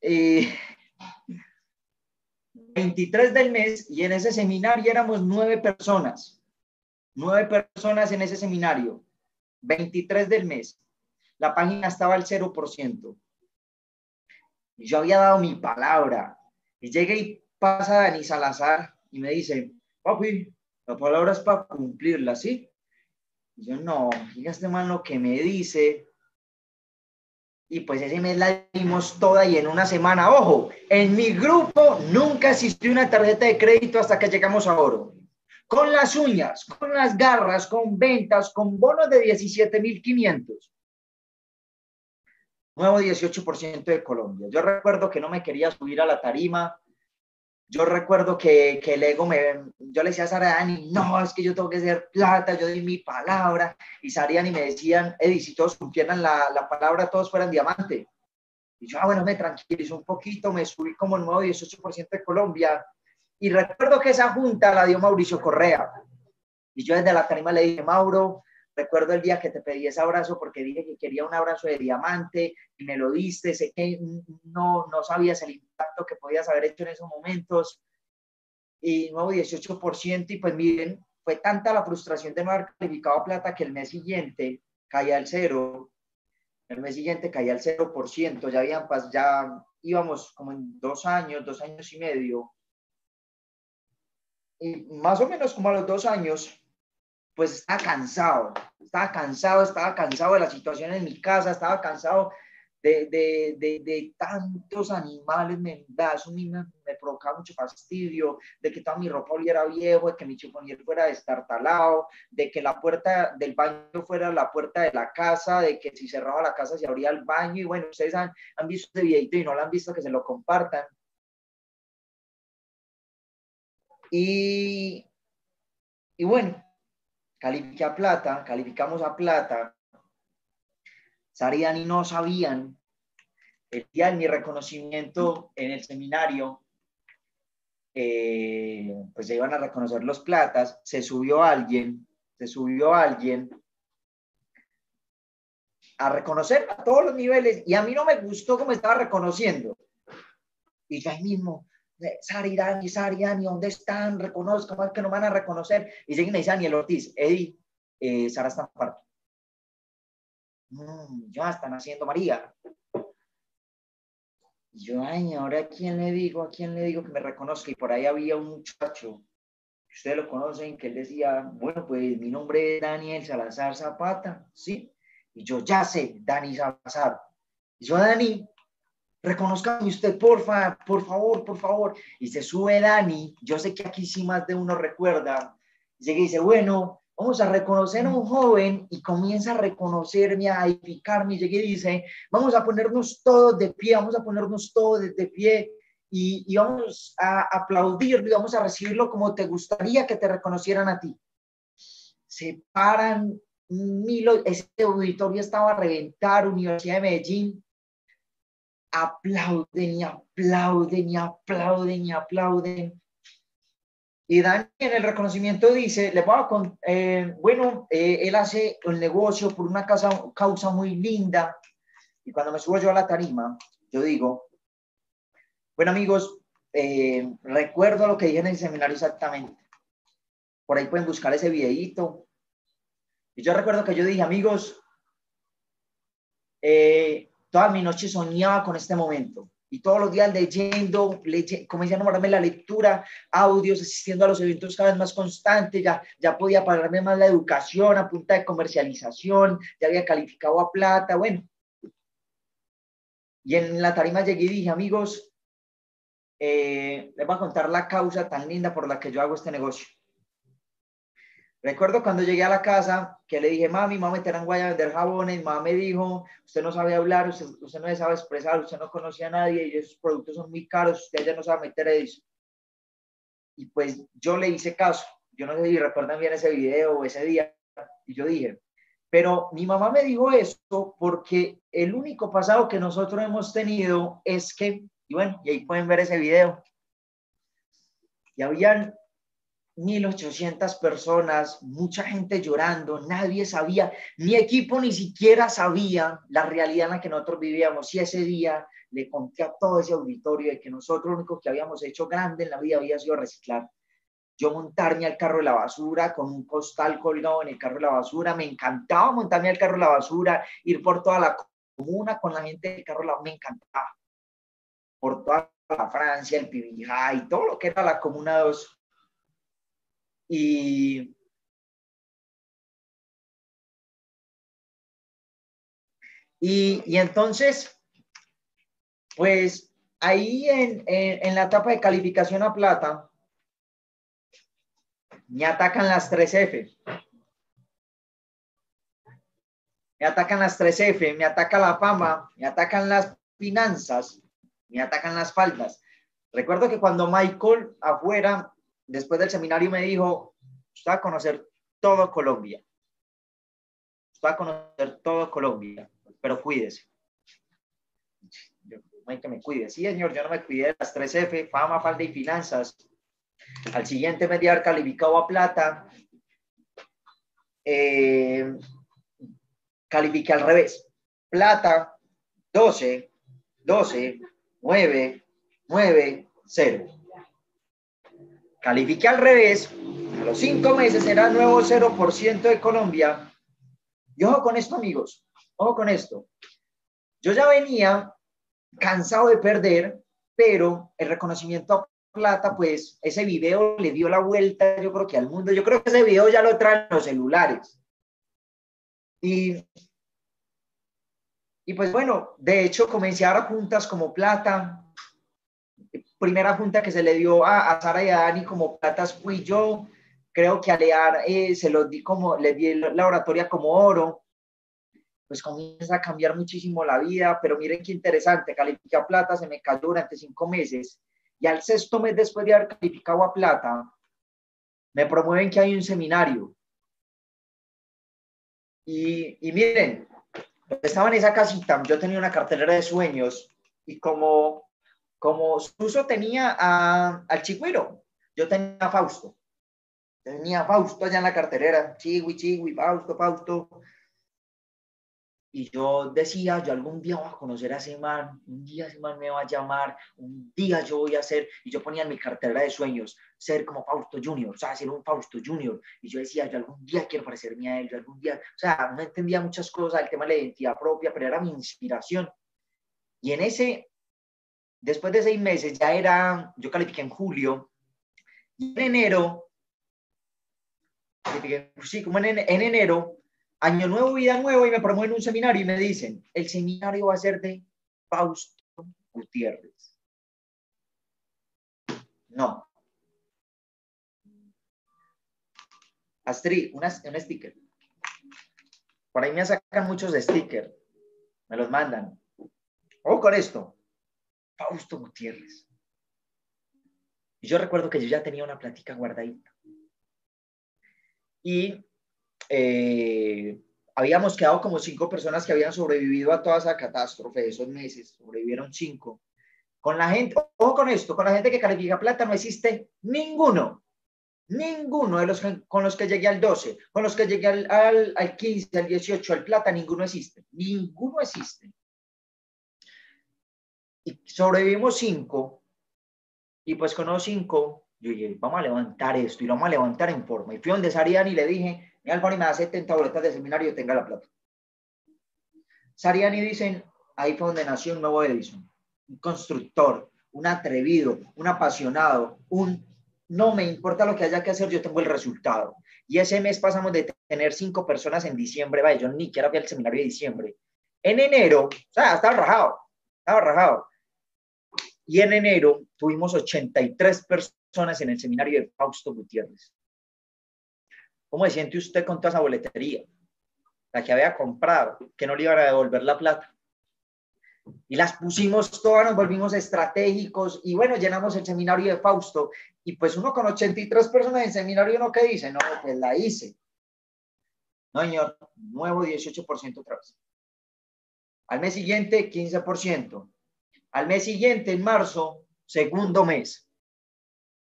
Y 23 del mes y en ese seminario éramos nueve personas Nueve personas en ese seminario, 23 del mes. La página estaba al 0%. Y yo había dado mi palabra. Y llega y pasa Dani Salazar y me dice, papi, la palabra es para cumplirla, ¿sí? Y yo, no, fíjate este man lo que me dice. Y pues ese mes la dimos toda y en una semana, ojo, en mi grupo nunca existió una tarjeta de crédito hasta que llegamos a oro con las uñas, con las garras, con ventas, con bonos de 17.500. Nuevo 18% de Colombia. Yo recuerdo que no me quería subir a la tarima. Yo recuerdo que, que el ego me... Yo le decía a Sariani, no, es que yo tengo que ser plata, yo di mi palabra. Y Sariani me decían, Eddie, si todos cumplieran la, la palabra, todos fueran diamante. Y yo, ah, bueno, me tranquilizo un poquito, me subí como el nuevo 18% de Colombia y recuerdo que esa junta la dio Mauricio Correa. Y yo desde la tarima le dije, Mauro, recuerdo el día que te pedí ese abrazo porque dije que quería un abrazo de diamante y me lo diste. Sé que no, no sabías el impacto que podías haber hecho en esos momentos. Y nuevo 18%. Y pues miren, fue tanta la frustración de no haber calificado plata que el mes siguiente caía al cero. El mes siguiente caía al 0%, ya, habían, ya íbamos como en dos años, dos años y medio. Y más o menos como a los dos años, pues estaba cansado, estaba cansado, estaba cansado de la situación en mi casa, estaba cansado de, de, de, de tantos animales, me, eso me, me provocaba mucho fastidio, de que toda mi ropa oliera viejo, de que mi chifonier fuera destartalado, de que la puerta del baño fuera la puerta de la casa, de que si cerraba la casa se abría el baño, y bueno, ustedes han, han visto este videito y no lo han visto, que se lo compartan. Y, y bueno, califiqué a plata, calificamos a plata, Sara y no sabían el día de mi reconocimiento en el seminario, eh, pues se iban a reconocer los platas, se subió alguien, se subió alguien a reconocer a todos los niveles y a mí no me gustó cómo estaba reconociendo. Y ya ahí mismo, Sara y Dani, Sara y Dani, ¿dónde están? Reconozcan, que no van a reconocer. Y siguen y dicen, Daniel Ortiz, Eddie, eh, Sara está parto. Mm, ya están haciendo María. Y yo, ay, ahora a quién le digo, a quién le digo que me reconozca. Y por ahí había un muchacho, ustedes lo conocen, que él decía, bueno, pues mi nombre es Daniel Salazar Zapata, ¿sí? Y yo, ya sé, Dani Salazar. Y yo, Dani, reconozca usted, porfa, por favor, por favor. Y se sube Dani, yo sé que aquí sí más de uno recuerda. Y dice, bueno, vamos a reconocer a un joven y comienza a reconocerme, a edificarme, y dice, vamos a ponernos todos de pie, vamos a ponernos todos de, pie y, y, vamos a aplaudirlo y vamos a recibirlo como te gustaría que te reconocieran a ti. Se paran, mil, este auditorio estaba a reventar, Universidad de Medellín, aplauden y aplauden y aplauden y aplauden. Y Dani en el reconocimiento dice, le voy a eh, bueno, eh, él hace el negocio por una causa, causa muy linda. Y cuando me subo yo a la tarima, yo digo, bueno amigos, eh, recuerdo lo que dije en el seminario exactamente. Por ahí pueden buscar ese videíto. Y yo recuerdo que yo dije, amigos, toda mi noche soñaba con este momento y todos los días leyendo, leye, comencé a enamorarme la lectura, audios, asistiendo a los eventos cada vez más constantes, ya, ya podía pagarme más la educación a punta de comercialización, ya había calificado a plata, bueno. Y en la tarima llegué y dije, amigos, eh, les voy a contar la causa tan linda por la que yo hago este negocio. Recuerdo cuando llegué a la casa que le dije, mami, me voy a meter en Guaya a vender jabones. Mamá me dijo, usted no sabe hablar, usted, no sabe expresar, usted no conocía a nadie y esos productos son muy caros, usted ya no sabe meter eso. Y pues yo le hice caso. Yo no sé si recuerdan bien ese video o ese día. Y yo dije, pero mi mamá me dijo esto porque el único pasado que nosotros hemos tenido es que, y bueno, y ahí pueden ver ese video. Y habían 1.800 personas, mucha gente llorando, nadie sabía, mi equipo ni siquiera sabía la realidad en la que nosotros vivíamos. Y ese día le conté a todo ese auditorio de que nosotros lo único que habíamos hecho grande en la vida había sido reciclar. Yo montarme al carro de la basura con un costal colgado en el carro de la basura, me encantaba montarme al carro de la basura, ir por toda la comuna con la gente del carro de la basura, me encantaba. Por toda la Francia, el Pibijá y todo lo que era la comuna 2 y, y, entonces, pues ahí en, en, la etapa de calificación a plata, me atacan las 3F. Me atacan las 3F, me ataca la fama, me atacan las finanzas, me atacan las faltas. Recuerdo que cuando Michael afuera después del seminario me dijo, usted va a conocer todo Colombia. Usted va a conocer todo Colombia, pero cuídese. Yo, que me cuide. Sí, señor, yo no me cuidé de las 3F, fama, falda y finanzas. Al siguiente me di calificado a plata. Eh, califiqué al revés. Plata, 12, 12, 9, 9, 0. Califique al revés, a los cinco meses será nuevo 0% de Colombia. Y ojo con esto, amigos, ojo con esto. Yo ya venía cansado de perder, pero el reconocimiento a plata, pues ese video le dio la vuelta, yo creo que al mundo. Yo creo que ese video ya lo traen los celulares. Y, y pues bueno, de hecho comencé a dar juntas como plata. Primera junta que se le dio a, a Sara y a Dani como platas fui yo. Creo que a Lear eh, se los di como, le di la oratoria como oro pues comienza a cambiar muchísimo la vida, pero miren qué interesante, califiqué a plata, se me cayó durante cinco meses, y al sexto mes después de haber calificado a plata, me promueven que hay un seminario. Y, y miren, estaba en esa casita, yo tenía una cartelera de sueños, y como, como Suso tenía al Chigüiro, yo tenía a Fausto. Tenía a Fausto allá en la cartelera, Chigui, Chigui, Fausto, Fausto y yo decía, yo algún día voy a conocer a ese man, un día ese me va a llamar, un día yo voy a ser, y yo ponía en mi cartera de sueños, ser como Fausto Junior, o sea, ser un Fausto Junior, y yo decía, yo algún día quiero parecerme a él, yo algún día, o sea, no entendía muchas cosas, el tema de la identidad propia, pero era mi inspiración. Y en ese, después de seis meses, ya era, yo califiqué en julio, en enero, sí, como en, en enero, año nuevo, vida nueva, y me promueven un seminario y me dicen, el seminario va a ser de Fausto Gutiérrez. No. Astrid, una, un sticker. Por ahí me sacan muchos de sticker. Me los mandan. O con esto. Fausto Gutiérrez. Y yo recuerdo que yo ya tenía una plática guardadita. Y eh, habíamos quedado como cinco personas que habían sobrevivido a toda esa catástrofe de esos meses, sobrevivieron cinco. Con la gente, ojo con esto, con la gente que califica plata no existe ninguno, ninguno de los con los que llegué al 12, con los que llegué al, al, al 15, al 18, al plata, ninguno existe, ninguno existe. Y sobrevivimos cinco, y pues con los cinco, yo dije, vamos a levantar esto y lo vamos a levantar en forma. Y fui donde Sarian y le dije, mi Alfoni me da 70 boletas de seminario, tenga la plata. Sariani dicen, ahí fue donde nació un nuevo Edison, un constructor, un atrevido, un apasionado, un no me importa lo que haya que hacer, yo tengo el resultado. Y ese mes pasamos de tener cinco personas en diciembre, vaya, yo ni siquiera fui al seminario de diciembre. En enero, o sea, estaba rajado, estaba rajado. Y en enero tuvimos 83 personas en el seminario de Fausto Gutiérrez. ¿Cómo se siente usted con toda esa boletería? La que había comprado, que no le iban a devolver la plata. Y las pusimos todas, nos volvimos estratégicos y bueno, llenamos el seminario de Fausto. Y pues uno con 83 personas en seminario, ¿no qué dice? No, pues la hice. No, señor, nuevo 18% otra vez. Al mes siguiente, 15%. Al mes siguiente, en marzo, segundo mes.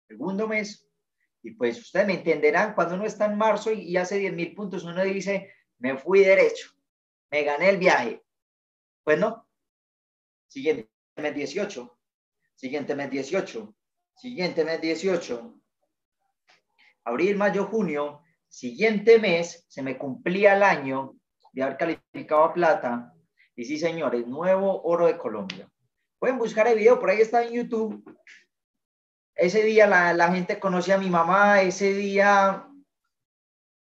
Segundo mes, y pues ustedes me entenderán, cuando uno está en marzo y, hace 10 mil puntos, uno dice, me fui derecho, me gané el viaje. Pues no. Siguiente mes 18, siguiente mes 18, siguiente mes 18. Abril, mayo, junio, siguiente mes se me cumplía el año de haber calificado a plata. Y sí, señores, nuevo oro de Colombia. Pueden buscar el video, por ahí está en YouTube. Ese día la, gente conocía a mi mamá, ese día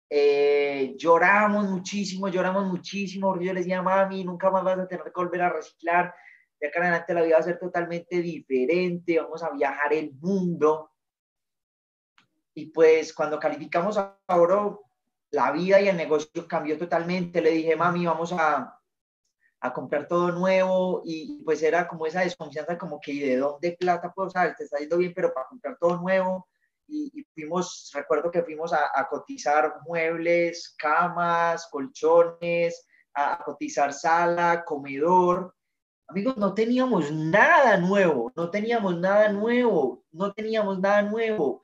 eh, lloramos muchísimo, lloramos muchísimo, yo les decía, mami, nunca más vas a tener que volver a reciclar, de acá en adelante la vida va a ser totalmente diferente, vamos a viajar el mundo. Y pues cuando calificamos a oro, la vida y el negocio cambió totalmente. Le dije, mami, vamos a, a comprar todo nuevo y pues era como esa desconfianza como que de dónde plata puedo usar, te está yendo bien, pero para comprar todo nuevo y, fuimos, recuerdo que fuimos a, cotizar muebles, camas, colchones, a, cotizar sala, comedor. Amigos, no teníamos nada nuevo, no teníamos nada nuevo, no teníamos nada nuevo.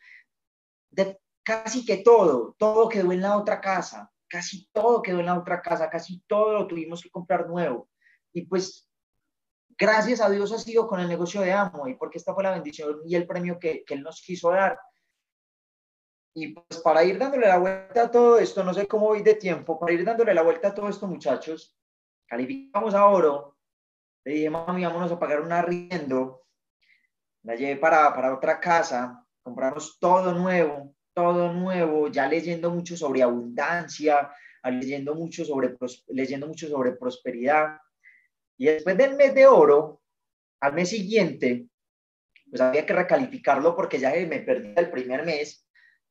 De casi que todo, todo quedó en la otra casa casi todo quedó en la otra casa, casi todo lo tuvimos que comprar nuevo. Y pues, gracias a Dios ha sido con el negocio de Amo y porque esta fue la bendición y el premio que, que Él nos quiso dar. Y pues para ir dándole la vuelta a todo esto, no sé cómo voy de tiempo, para ir dándole la vuelta a todo esto, muchachos, calificamos a oro Le dije, mami, vámonos a pagar un arriendo. La llevé para, para otra casa, compramos todo nuevo, todo nuevo, ya leyendo mucho sobre abundancia, leyendo mucho sobre, leyendo mucho sobre prosperidad. Y después del mes de oro, al mes siguiente, pues había que recalificarlo porque ya me perdí el primer mes.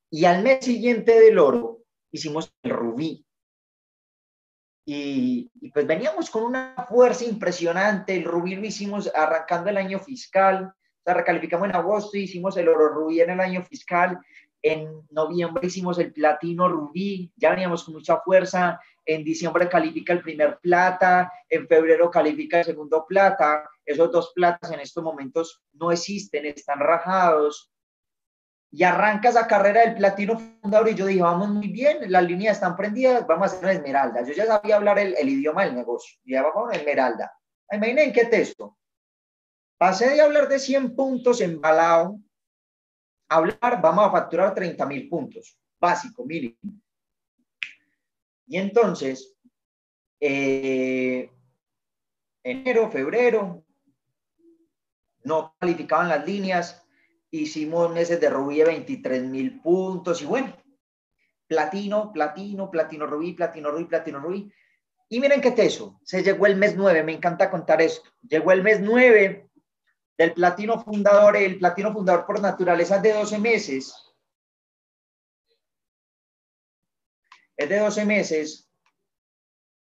Y al mes siguiente del oro, hicimos el rubí. Y, pues veníamos con una fuerza impresionante. El rubí lo hicimos arrancando el año fiscal. O sea, recalificamos en agosto, hicimos el oro rubí en el año fiscal. En noviembre hicimos el platino rubí. Ya veníamos con mucha fuerza. En diciembre califica el primer plata. En febrero califica el segundo plata. Esos dos platas en estos momentos no existen, están rajados y arranca esa carrera del platino fundador y yo dije, vamos muy bien, las líneas están prendidas, vamos a hacer una esmeralda. Yo ya sabía hablar el, idioma del negocio, ya vamos a una esmeralda. Imaginen qué texto. Pasé de hablar de 100 puntos embalado, hablar, vamos a facturar 30 mil puntos, básico, mínimo. Y entonces, eh, enero, febrero, no calificaban las líneas, hicimos meses de rubí de 23 mil puntos y bueno, platino, platino, platino rubí, platino rubí, platino rubí. Y miren qué teso, se llegó el mes 9, me encanta contar esto. Llegó el mes 9 del platino fundador, el platino fundador por naturaleza es de 12 meses. Es de 12 meses.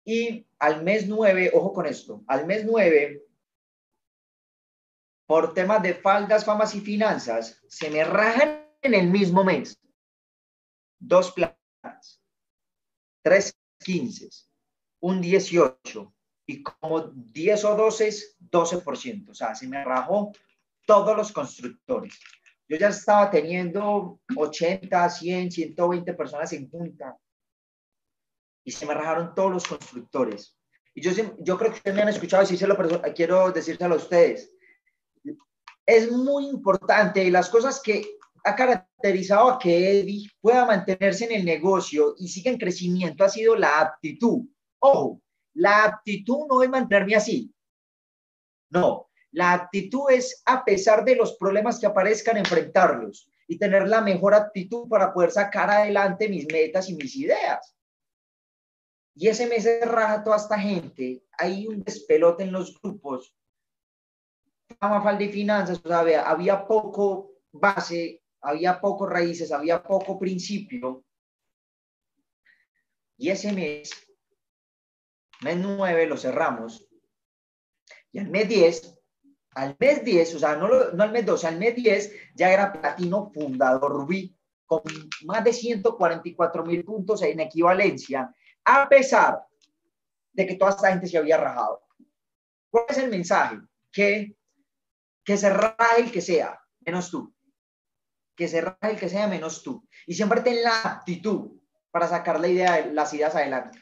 Y al mes 9, ojo con esto, al mes 9 por temas de faldas, famas y finanzas, se me rajan en el mismo mes. Dos platas, tres quince, un 18 y como 10 o 12, 12%. O sea, se me rajó todos los constructores. Yo ya estaba teniendo 80, 100, 120 personas en junta y se me rajaron todos los constructores. Y yo, yo creo que ustedes me han escuchado decírselo, pero quiero decírselo a ustedes es muy importante y las cosas que ha caracterizado a que Eddie pueda mantenerse en el negocio y siga en crecimiento ha sido la aptitud. Ojo, la aptitud no es mantenerme así. No, la actitud es a pesar de los problemas que aparezcan, enfrentarlos y tener la mejor actitud para poder sacar adelante mis metas y mis ideas. Y ese mes de raja toda esta gente, hay un despelote en los grupos falta de finanzas, o había, poco base, había poco raíces, había poco principio. Y ese mes, mes 9, lo cerramos. Y al mes 10, al mes 10, o sea, no, no al mes 12, al mes 10 ya era platino fundador Rubí, con más de 144 mil puntos en equivalencia, a pesar de que toda esta gente se había rajado. ¿Cuál es el mensaje? Que que se raje el que sea, menos tú. Que se raje el que sea, menos tú. Y siempre ten la actitud para sacar la idea, las ideas adelante.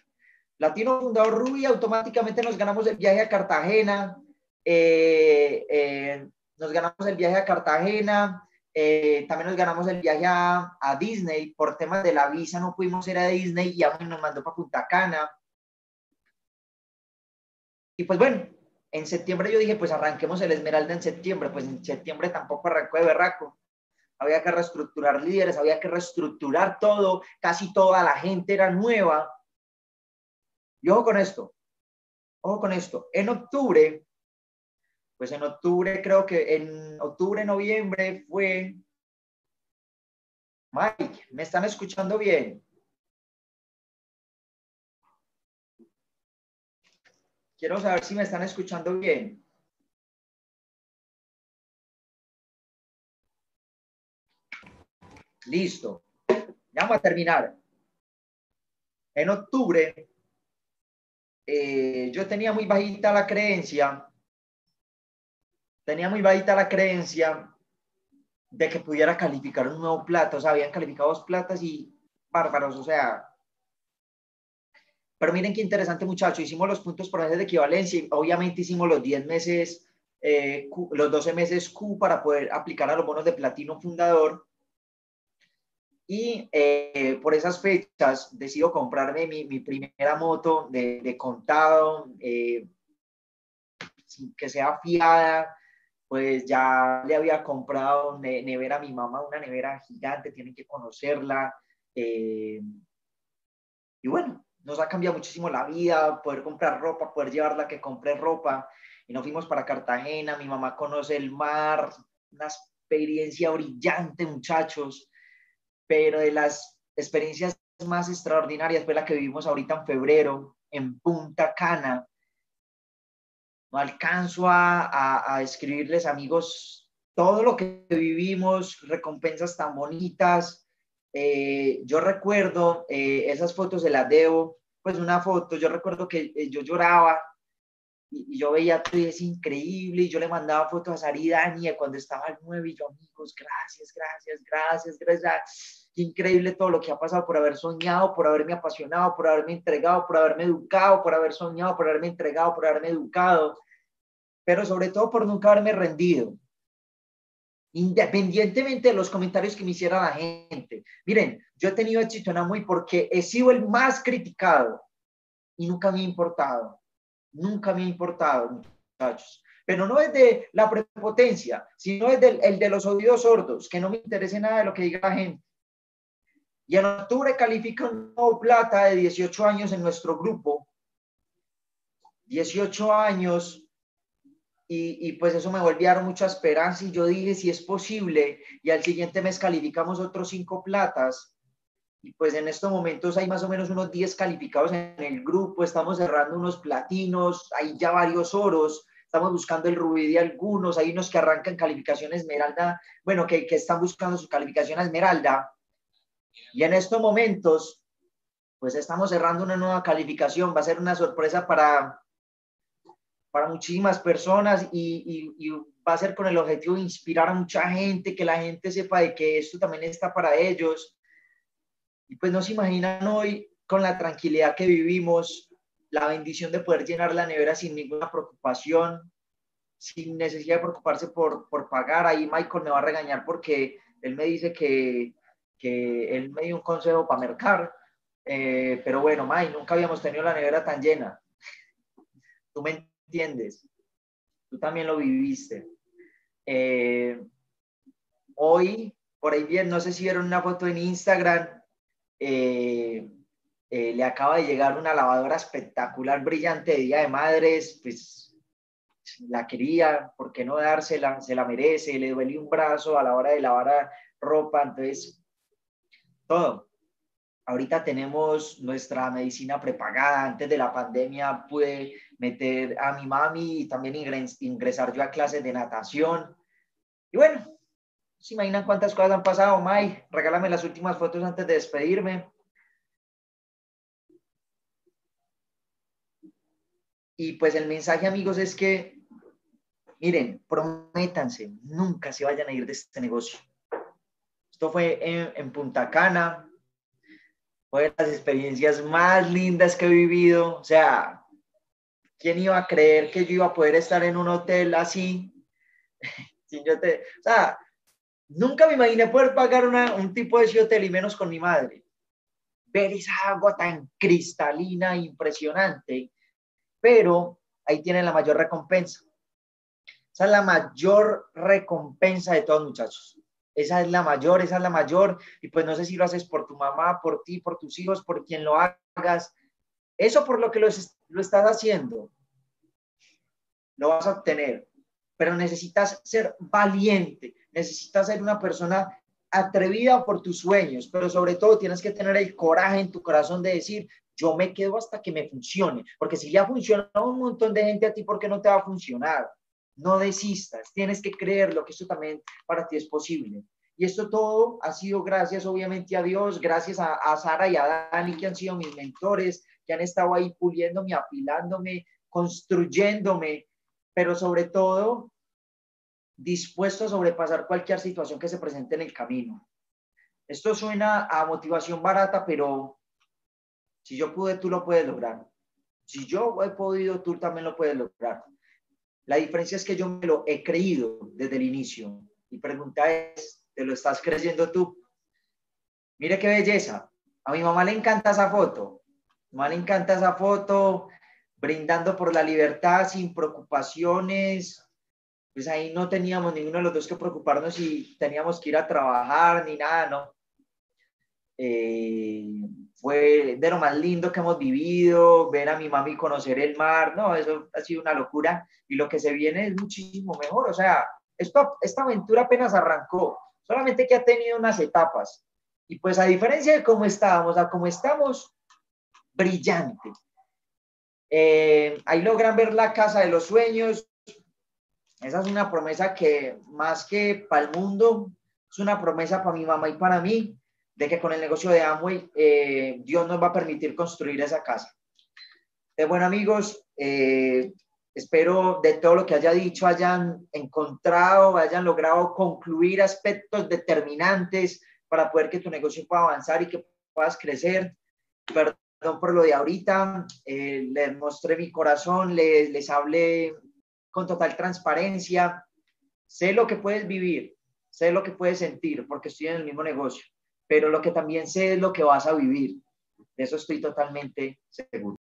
Latino Fundador Rubí, automáticamente nos ganamos el viaje a Cartagena, eh, eh, nos ganamos el viaje a Cartagena, eh, también nos ganamos el viaje a, a, Disney, por temas de la visa no pudimos ir a Disney y aún nos mandó para Punta Cana. Y pues bueno, en septiembre yo dije, pues arranquemos el Esmeralda en septiembre, pues en septiembre tampoco arrancó de berraco. Había que reestructurar líderes, había que reestructurar todo, casi toda la gente era nueva. Y ojo con esto, ojo con esto. En octubre, pues en octubre creo que en octubre, noviembre fue... Mike, ¿me están escuchando bien? Quiero saber si me están escuchando bien. Listo. Ya vamos a terminar. En octubre, eh, yo tenía muy bajita la creencia, tenía muy bajita la creencia de que pudiera calificar un nuevo plato. O sea, habían calificado dos platas y bárbaros. O sea, pero miren qué interesante, muchachos. Hicimos los puntos por meses de equivalencia y obviamente hicimos los 10 meses, eh, los 12 meses Q para poder aplicar a los bonos de platino fundador. Y eh, por esas fechas decido comprarme mi, mi primera moto de, de contado. Eh, sin que sea fiada, pues ya le había comprado nevera a mi mamá, una nevera gigante, tienen que conocerla. Eh, y bueno, nos ha cambiado muchísimo la vida, poder comprar ropa, poder llevarla que compre ropa. Y nos fuimos para Cartagena, mi mamá conoce el mar, una experiencia brillante, muchachos, pero de las experiencias más extraordinarias fue la que vivimos ahorita en febrero, en Punta Cana, no alcanzo a, escribirles, amigos, todo lo que vivimos, recompensas tan bonitas. Eh, yo recuerdo eh, esas fotos de la debo, pues una foto, yo recuerdo que eh, yo lloraba y, yo veía todo es increíble y yo le mandaba fotos a Sari Dani cuando estaba al 9 y yo, amigos, gracias, gracias, gracias, gracias. Increíble todo lo que ha pasado por haber soñado, por haberme apasionado, por haberme entregado, por haberme educado, por haber soñado, por haberme entregado, por haberme educado, pero sobre todo por nunca haberme rendido. Independientemente de los comentarios que me hiciera la gente. Miren, yo he tenido éxito en Amoy porque he sido el más criticado y nunca me ha importado. Nunca me ha importado, muchachos pero no es de la prepotencia, sino es del, el de los oídos sordos, que no me interese nada de lo que diga la gente. Y en octubre califica un nuevo plata de 18 años en nuestro grupo. 18 años. Y, pues eso me volvieron mucha esperanza. Y yo dije si es posible y al siguiente mes calificamos otros cinco platas. Y pues en estos momentos hay más o menos unos 10 calificados en el grupo, estamos cerrando unos platinos, hay ya varios oros, estamos buscando el rubí de algunos, hay unos que arrancan calificación esmeralda, bueno, que, que están buscando su calificación esmeralda y en estos momentos, pues estamos cerrando una nueva calificación. Va a ser una sorpresa para, para muchísimas personas y, y, va a ser con el objetivo de inspirar a mucha gente, que la gente sepa de que esto también está para ellos. Y pues no se imaginan hoy con la tranquilidad que vivimos, la bendición de poder llenar la nevera sin ninguna preocupación, sin necesidad de preocuparse por, por pagar. Ahí Michael me va a regañar porque él me dice que, que él me dio un consejo para mercar, eh, pero bueno, May, nunca habíamos tenido la nevera tan llena. Tú me entiendes, tú también lo viviste. Eh, hoy, por ahí bien, no sé si vieron una foto en Instagram, eh, le acaba de llegar una lavadora espectacular, brillante Día de Madres, pues la quería, ¿por qué no dársela? Se la merece, le duele un brazo a la hora de lavar ropa, entonces todo. Ahorita tenemos nuestra medicina prepagada. Antes de la pandemia pude meter a mi mami y también ingresar yo a clases de natación. Y bueno, ¿se imaginan cuántas cosas han pasado, May? Regálame las últimas fotos antes de despedirme. Y pues el mensaje, amigos, es que, miren, prométanse, nunca se vayan a ir de este negocio. Esto fue en, Punta Cana. Fue de las experiencias más lindas que he vivido. O sea, ¿quién iba a creer que yo iba a poder estar en un hotel así? o sea, nunca me imaginé poder pagar un tipo de hotel y menos con mi madre. Ver esa agua tan cristalina, impresionante, pero ahí tienen la mayor recompensa. Esa es la mayor recompensa de todos, muchachos. Esa es la mayor, esa es la mayor. Y pues no sé si lo haces por tu mamá, por ti, por tus hijos, por quien lo hagas. Eso por lo que lo, estás haciendo, lo vas a obtener. Pero necesitas ser valiente, necesitas ser una persona atrevida por tus sueños, pero sobre todo tienes que tener el coraje en tu corazón de decir, yo me quedo hasta que me funcione, porque si ya funciona un montón de gente a ti, ¿por qué no te va a funcionar? No desistas, tienes que creerlo, que esto también para ti es posible. Y esto todo ha sido gracias, obviamente, a Dios, gracias a, Sara y a Dani, que han sido mis mentores, que han estado ahí puliéndome, apilándome, construyéndome, pero sobre todo dispuesto a sobrepasar cualquier situación que se presente en el camino. Esto suena a motivación barata, pero si yo pude, tú lo puedes lograr. Si yo he podido, tú también lo puedes lograr. La diferencia es que yo me lo he creído desde el inicio. Mi pregunta es, ¿te lo estás creyendo tú? Mire qué belleza. A mi mamá le encanta esa foto. A mi mamá le encanta esa foto brindando por la libertad sin preocupaciones. Pues ahí no teníamos ninguno de los dos que preocuparnos si teníamos que ir a trabajar ni nada, ¿no? Eh, fue de lo más lindo que hemos vivido, ver a mi mami conocer el mar, no, eso ha sido una locura y lo que se viene es muchísimo mejor, o sea, esto, esta aventura apenas arrancó, solamente que ha tenido unas etapas y pues a diferencia de cómo estábamos, a cómo estamos, brillante. Eh, ahí logran ver la casa de los sueños, esa es una promesa que más que para el mundo, es una promesa para mi mamá y para mí, de que con el negocio de Amway eh, Dios nos va a permitir construir esa casa. De bueno amigos, eh, espero de todo lo que haya dicho hayan encontrado, hayan logrado concluir aspectos determinantes para poder que tu negocio pueda avanzar y que puedas crecer. Perdón por lo de ahorita, eh, les mostré mi corazón, les, les hablé con total transparencia. Sé lo que puedes vivir, sé lo que puedes sentir, porque estoy en el mismo negocio pero lo que también sé es lo que vas a vivir. De eso estoy totalmente seguro.